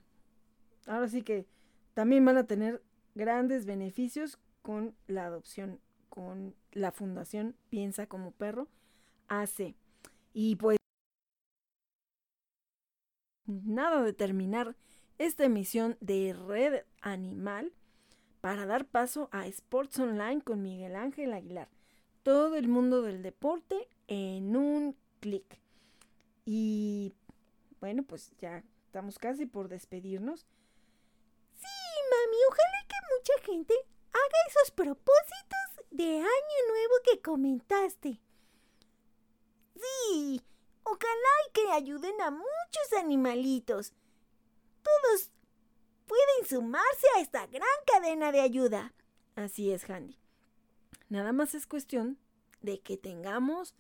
ahora sí que también van a tener grandes beneficios con la adopción, con la fundación Piensa como Perro hace. Y pues nada de terminar esta emisión de Red Animal para dar paso a Sports Online con Miguel Ángel Aguilar. Todo el mundo del deporte en un clic. Y bueno, pues ya estamos casi por despedirnos. Sí, mami, ojalá que mucha gente haga esos propósitos de año nuevo que comentaste. Sí, ojalá que ayuden a muchos animalitos. Todos pueden sumarse a esta gran cadena de ayuda. Así es, Handy. Nada más es cuestión de que tengamos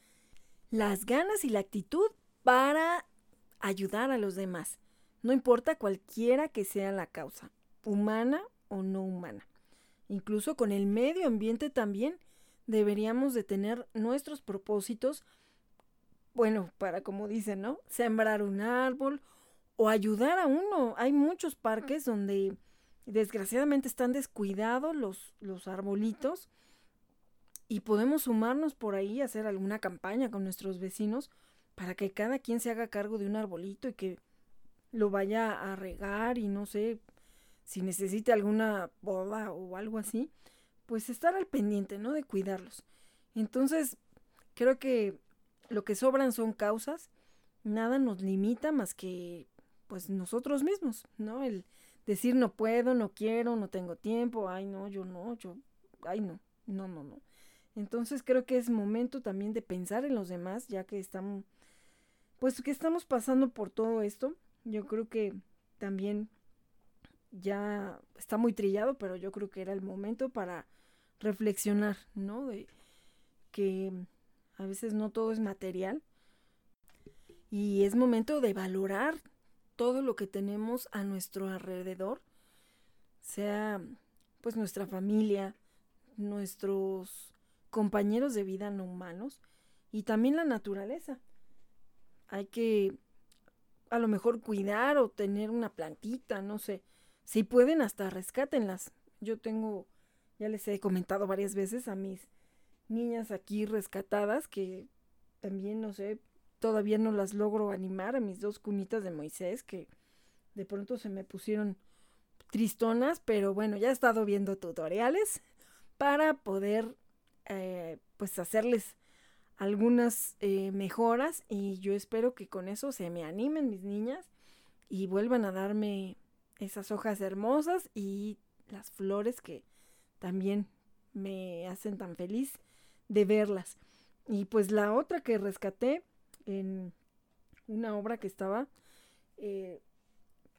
las ganas y la actitud para ayudar a los demás. No importa cualquiera que sea la causa, humana o no humana. Incluso con el medio ambiente también deberíamos de tener nuestros propósitos, bueno, para como dicen, ¿no? Sembrar un árbol o ayudar a uno. Hay muchos parques donde desgraciadamente están descuidados los, los arbolitos y podemos sumarnos por ahí hacer alguna campaña con nuestros vecinos para que cada quien se haga cargo de un arbolito y que lo vaya a regar y no sé si necesite alguna boda o algo así, pues estar al pendiente, ¿no? De cuidarlos. Entonces, creo que lo que sobran son causas, nada nos limita más que pues nosotros mismos, ¿no? El decir no puedo, no quiero, no tengo tiempo, ay no, yo no, yo, ay no, no, no, no. Entonces creo que es momento también de pensar en los demás, ya que estamos, pues que estamos pasando por todo esto. Yo creo que también ya está muy trillado, pero yo creo que era el momento para reflexionar, ¿no? De que a veces no todo es material y es momento de valorar todo lo que tenemos a nuestro alrededor, sea pues nuestra familia, nuestros compañeros de vida no humanos y también la naturaleza. Hay que a lo mejor cuidar o tener una plantita, no sé. Si pueden, hasta rescátenlas. Yo tengo, ya les he comentado varias veces a mis niñas aquí rescatadas que también, no sé, todavía no las logro animar a mis dos cunitas de Moisés que de pronto se me pusieron tristonas, pero bueno, ya he estado viendo tutoriales para poder eh, pues hacerles algunas eh, mejoras y yo espero que con eso se me animen mis niñas y vuelvan a darme esas hojas hermosas y las flores que también me hacen tan feliz de verlas. Y pues la otra que rescaté en una obra que estaba. Eh,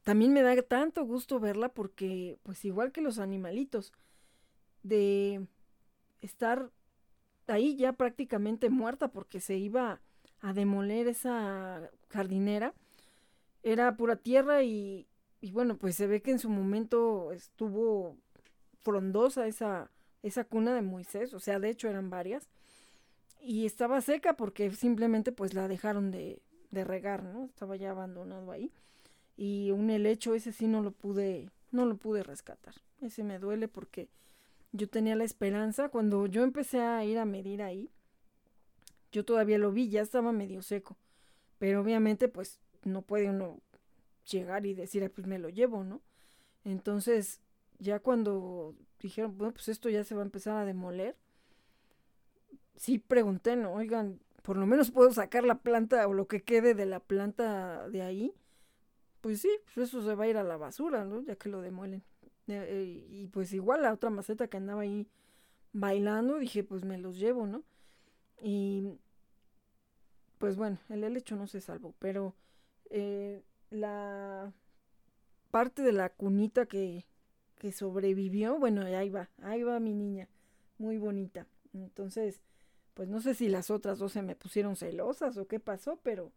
también me da tanto gusto verla porque, pues igual que los animalitos, de estar ahí ya prácticamente muerta porque se iba a demoler esa jardinera, era pura tierra y, y bueno, pues se ve que en su momento estuvo frondosa esa, esa cuna de Moisés, o sea, de hecho eran varias y estaba seca porque simplemente pues la dejaron de, de regar, ¿no? Estaba ya abandonado ahí. Y un helecho, ese sí no lo pude, no lo pude rescatar. Ese me duele porque yo tenía la esperanza. Cuando yo empecé a ir a medir ahí, yo todavía lo vi, ya estaba medio seco. Pero obviamente, pues, no puede uno llegar y decir, pues me lo llevo, ¿no? Entonces, ya cuando dijeron, bueno, pues esto ya se va a empezar a demoler, sí pregunté, ¿no? Oigan, por lo menos puedo sacar la planta o lo que quede de la planta de ahí. Pues sí, pues eso se va a ir a la basura, ¿no? Ya que lo demuelen. Eh, y pues igual la otra maceta que andaba ahí bailando, dije, pues me los llevo, ¿no? Y pues bueno, el helecho no se salvó, pero eh, la parte de la cunita que, que sobrevivió, bueno, ahí va, ahí va mi niña, muy bonita. Entonces, pues no sé si las otras dos se me pusieron celosas o qué pasó, pero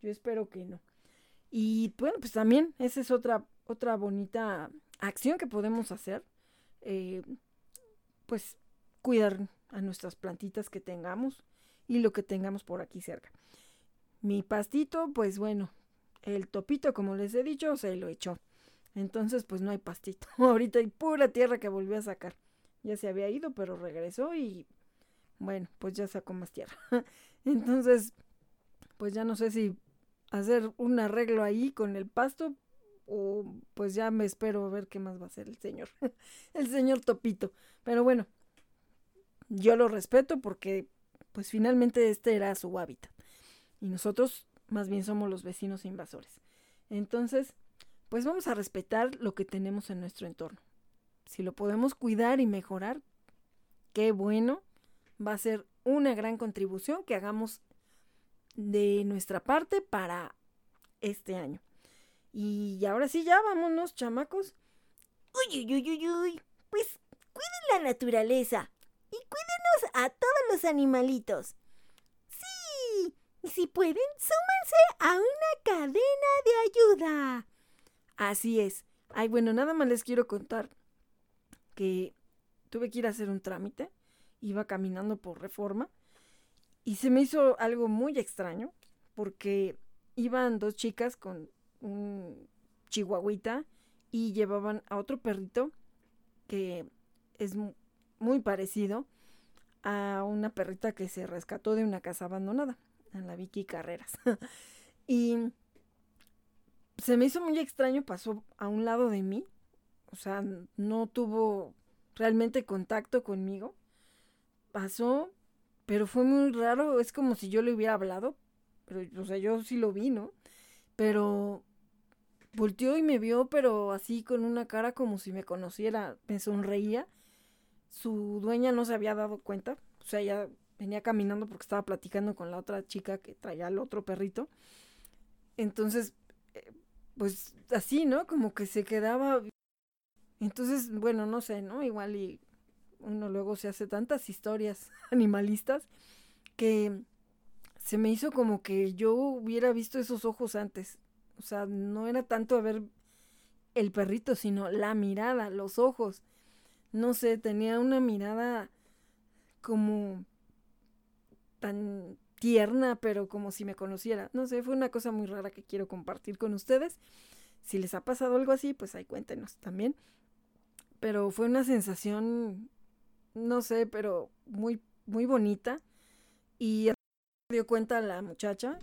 yo espero que no. Y bueno, pues también esa es otra, otra bonita acción que podemos hacer. Eh, pues cuidar a nuestras plantitas que tengamos y lo que tengamos por aquí cerca. Mi pastito, pues bueno, el topito, como les he dicho, se lo echó. Entonces, pues no hay pastito. Ahorita hay pura tierra que volvió a sacar. Ya se había ido, pero regresó y bueno, pues ya sacó más tierra. Entonces, pues ya no sé si hacer un arreglo ahí con el pasto o pues ya me espero a ver qué más va a hacer el señor, el señor Topito. Pero bueno, yo lo respeto porque pues finalmente este era su hábitat y nosotros más bien somos los vecinos invasores. Entonces, pues vamos a respetar lo que tenemos en nuestro entorno. Si lo podemos cuidar y mejorar, qué bueno va a ser una gran contribución que hagamos de nuestra parte para este año. Y ahora sí, ya vámonos, chamacos. Uy, uy, uy, uy, Pues cuiden la naturaleza y cuídenos a todos los animalitos. Sí, y si pueden, súmense a una cadena de ayuda. Así es. Ay, bueno, nada más les quiero contar que tuve que ir a hacer un trámite iba caminando por reforma y se me hizo algo muy extraño porque iban dos chicas con un chihuahuita y llevaban a otro perrito que es muy parecido a una perrita que se rescató de una casa abandonada, en la Vicky Carreras. y se me hizo muy extraño, pasó a un lado de mí, o sea, no tuvo realmente contacto conmigo pasó, pero fue muy raro, es como si yo le hubiera hablado, pero, o sea, yo sí lo vi, ¿no? Pero volteó y me vio, pero así con una cara como si me conociera, me sonreía. Su dueña no se había dado cuenta, o sea, ella venía caminando porque estaba platicando con la otra chica que traía al otro perrito. Entonces, eh, pues así, ¿no? Como que se quedaba. Entonces, bueno, no sé, ¿no? Igual y uno luego se hace tantas historias animalistas que se me hizo como que yo hubiera visto esos ojos antes. O sea, no era tanto ver el perrito, sino la mirada, los ojos. No sé, tenía una mirada como tan tierna, pero como si me conociera. No sé, fue una cosa muy rara que quiero compartir con ustedes. Si les ha pasado algo así, pues ahí cuéntenos también. Pero fue una sensación no sé, pero muy, muy bonita. Y dio cuenta la muchacha,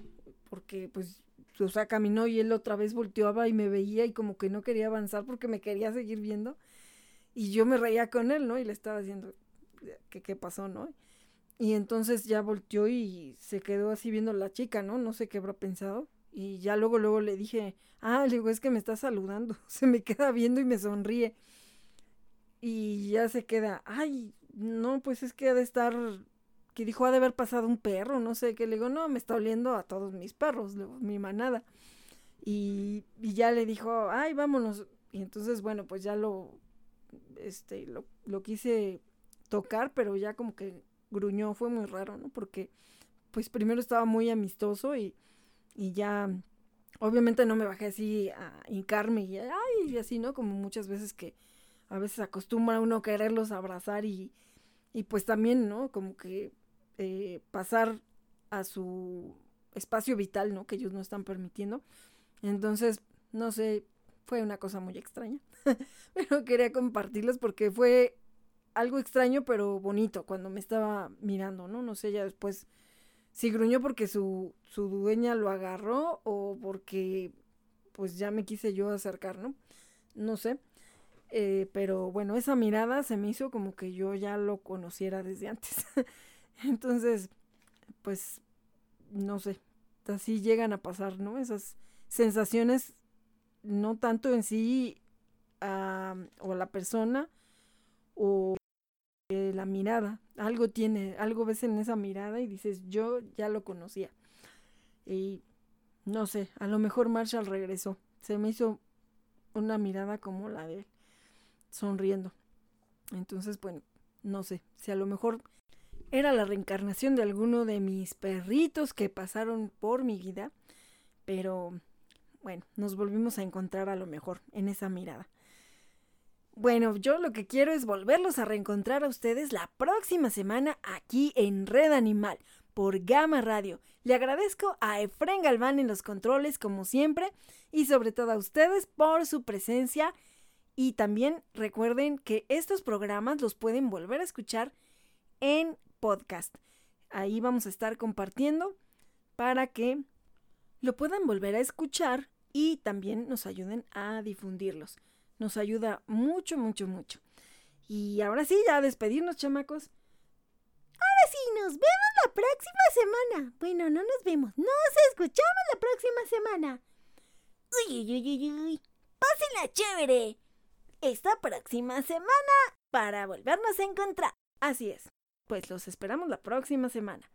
porque pues, o sea, caminó y él otra vez volteaba y me veía y como que no quería avanzar porque me quería seguir viendo. Y yo me reía con él, ¿no? Y le estaba diciendo que qué pasó, ¿no? Y entonces ya volteó y se quedó así viendo la chica, ¿no? No sé qué habrá pensado. Y ya luego, luego le dije, ah, le digo, es que me está saludando. Se me queda viendo y me sonríe. Y ya se queda, ay, no, pues es que ha de estar, que dijo, ha de haber pasado un perro, no sé, que le digo, no, me está oliendo a todos mis perros, mi manada. Y, y ya le dijo, ay, vámonos. Y entonces, bueno, pues ya lo, este, lo, lo quise tocar, pero ya como que gruñó, fue muy raro, ¿no? Porque, pues primero estaba muy amistoso y, y ya, obviamente no me bajé así a hincarme y, ay, y así, ¿no? Como muchas veces que a veces acostumbra uno quererlos abrazar y, y pues también, ¿no? Como que eh, pasar a su espacio vital, ¿no? Que ellos no están permitiendo. Entonces, no sé, fue una cosa muy extraña. pero quería compartirles porque fue algo extraño, pero bonito cuando me estaba mirando, ¿no? No sé, ya después si gruñó porque su, su dueña lo agarró o porque pues ya me quise yo acercar, ¿no? No sé. Eh, pero bueno, esa mirada se me hizo como que yo ya lo conociera desde antes. Entonces, pues, no sé, así llegan a pasar, ¿no? Esas sensaciones, no tanto en sí o la persona o la mirada. Algo tiene, algo ves en esa mirada y dices, yo ya lo conocía. Y no sé, a lo mejor Marshall regresó. Se me hizo una mirada como la de él, sonriendo. Entonces, bueno, no sé, si a lo mejor era la reencarnación de alguno de mis perritos que pasaron por mi vida, pero bueno, nos volvimos a encontrar a lo mejor en esa mirada. Bueno, yo lo que quiero es volverlos a reencontrar a ustedes la próxima semana aquí en Red Animal por Gama Radio. Le agradezco a Efren Galván en los controles como siempre y sobre todo a ustedes por su presencia y también recuerden que estos programas los pueden volver a escuchar en podcast. Ahí vamos a estar compartiendo para que lo puedan volver a escuchar y también nos ayuden a difundirlos. Nos ayuda mucho, mucho, mucho. Y ahora sí, ya a despedirnos, chamacos. Ahora sí, nos vemos la próxima semana. Bueno, no nos vemos, nos escuchamos la próxima semana. Uy, uy, uy, uy, Pásenla chévere. Esta próxima semana para volvernos a encontrar. Así es. Pues los esperamos la próxima semana.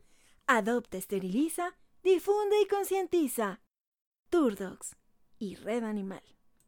Adopta, esteriliza, difunde y concientiza. Turdogs y Red Animal.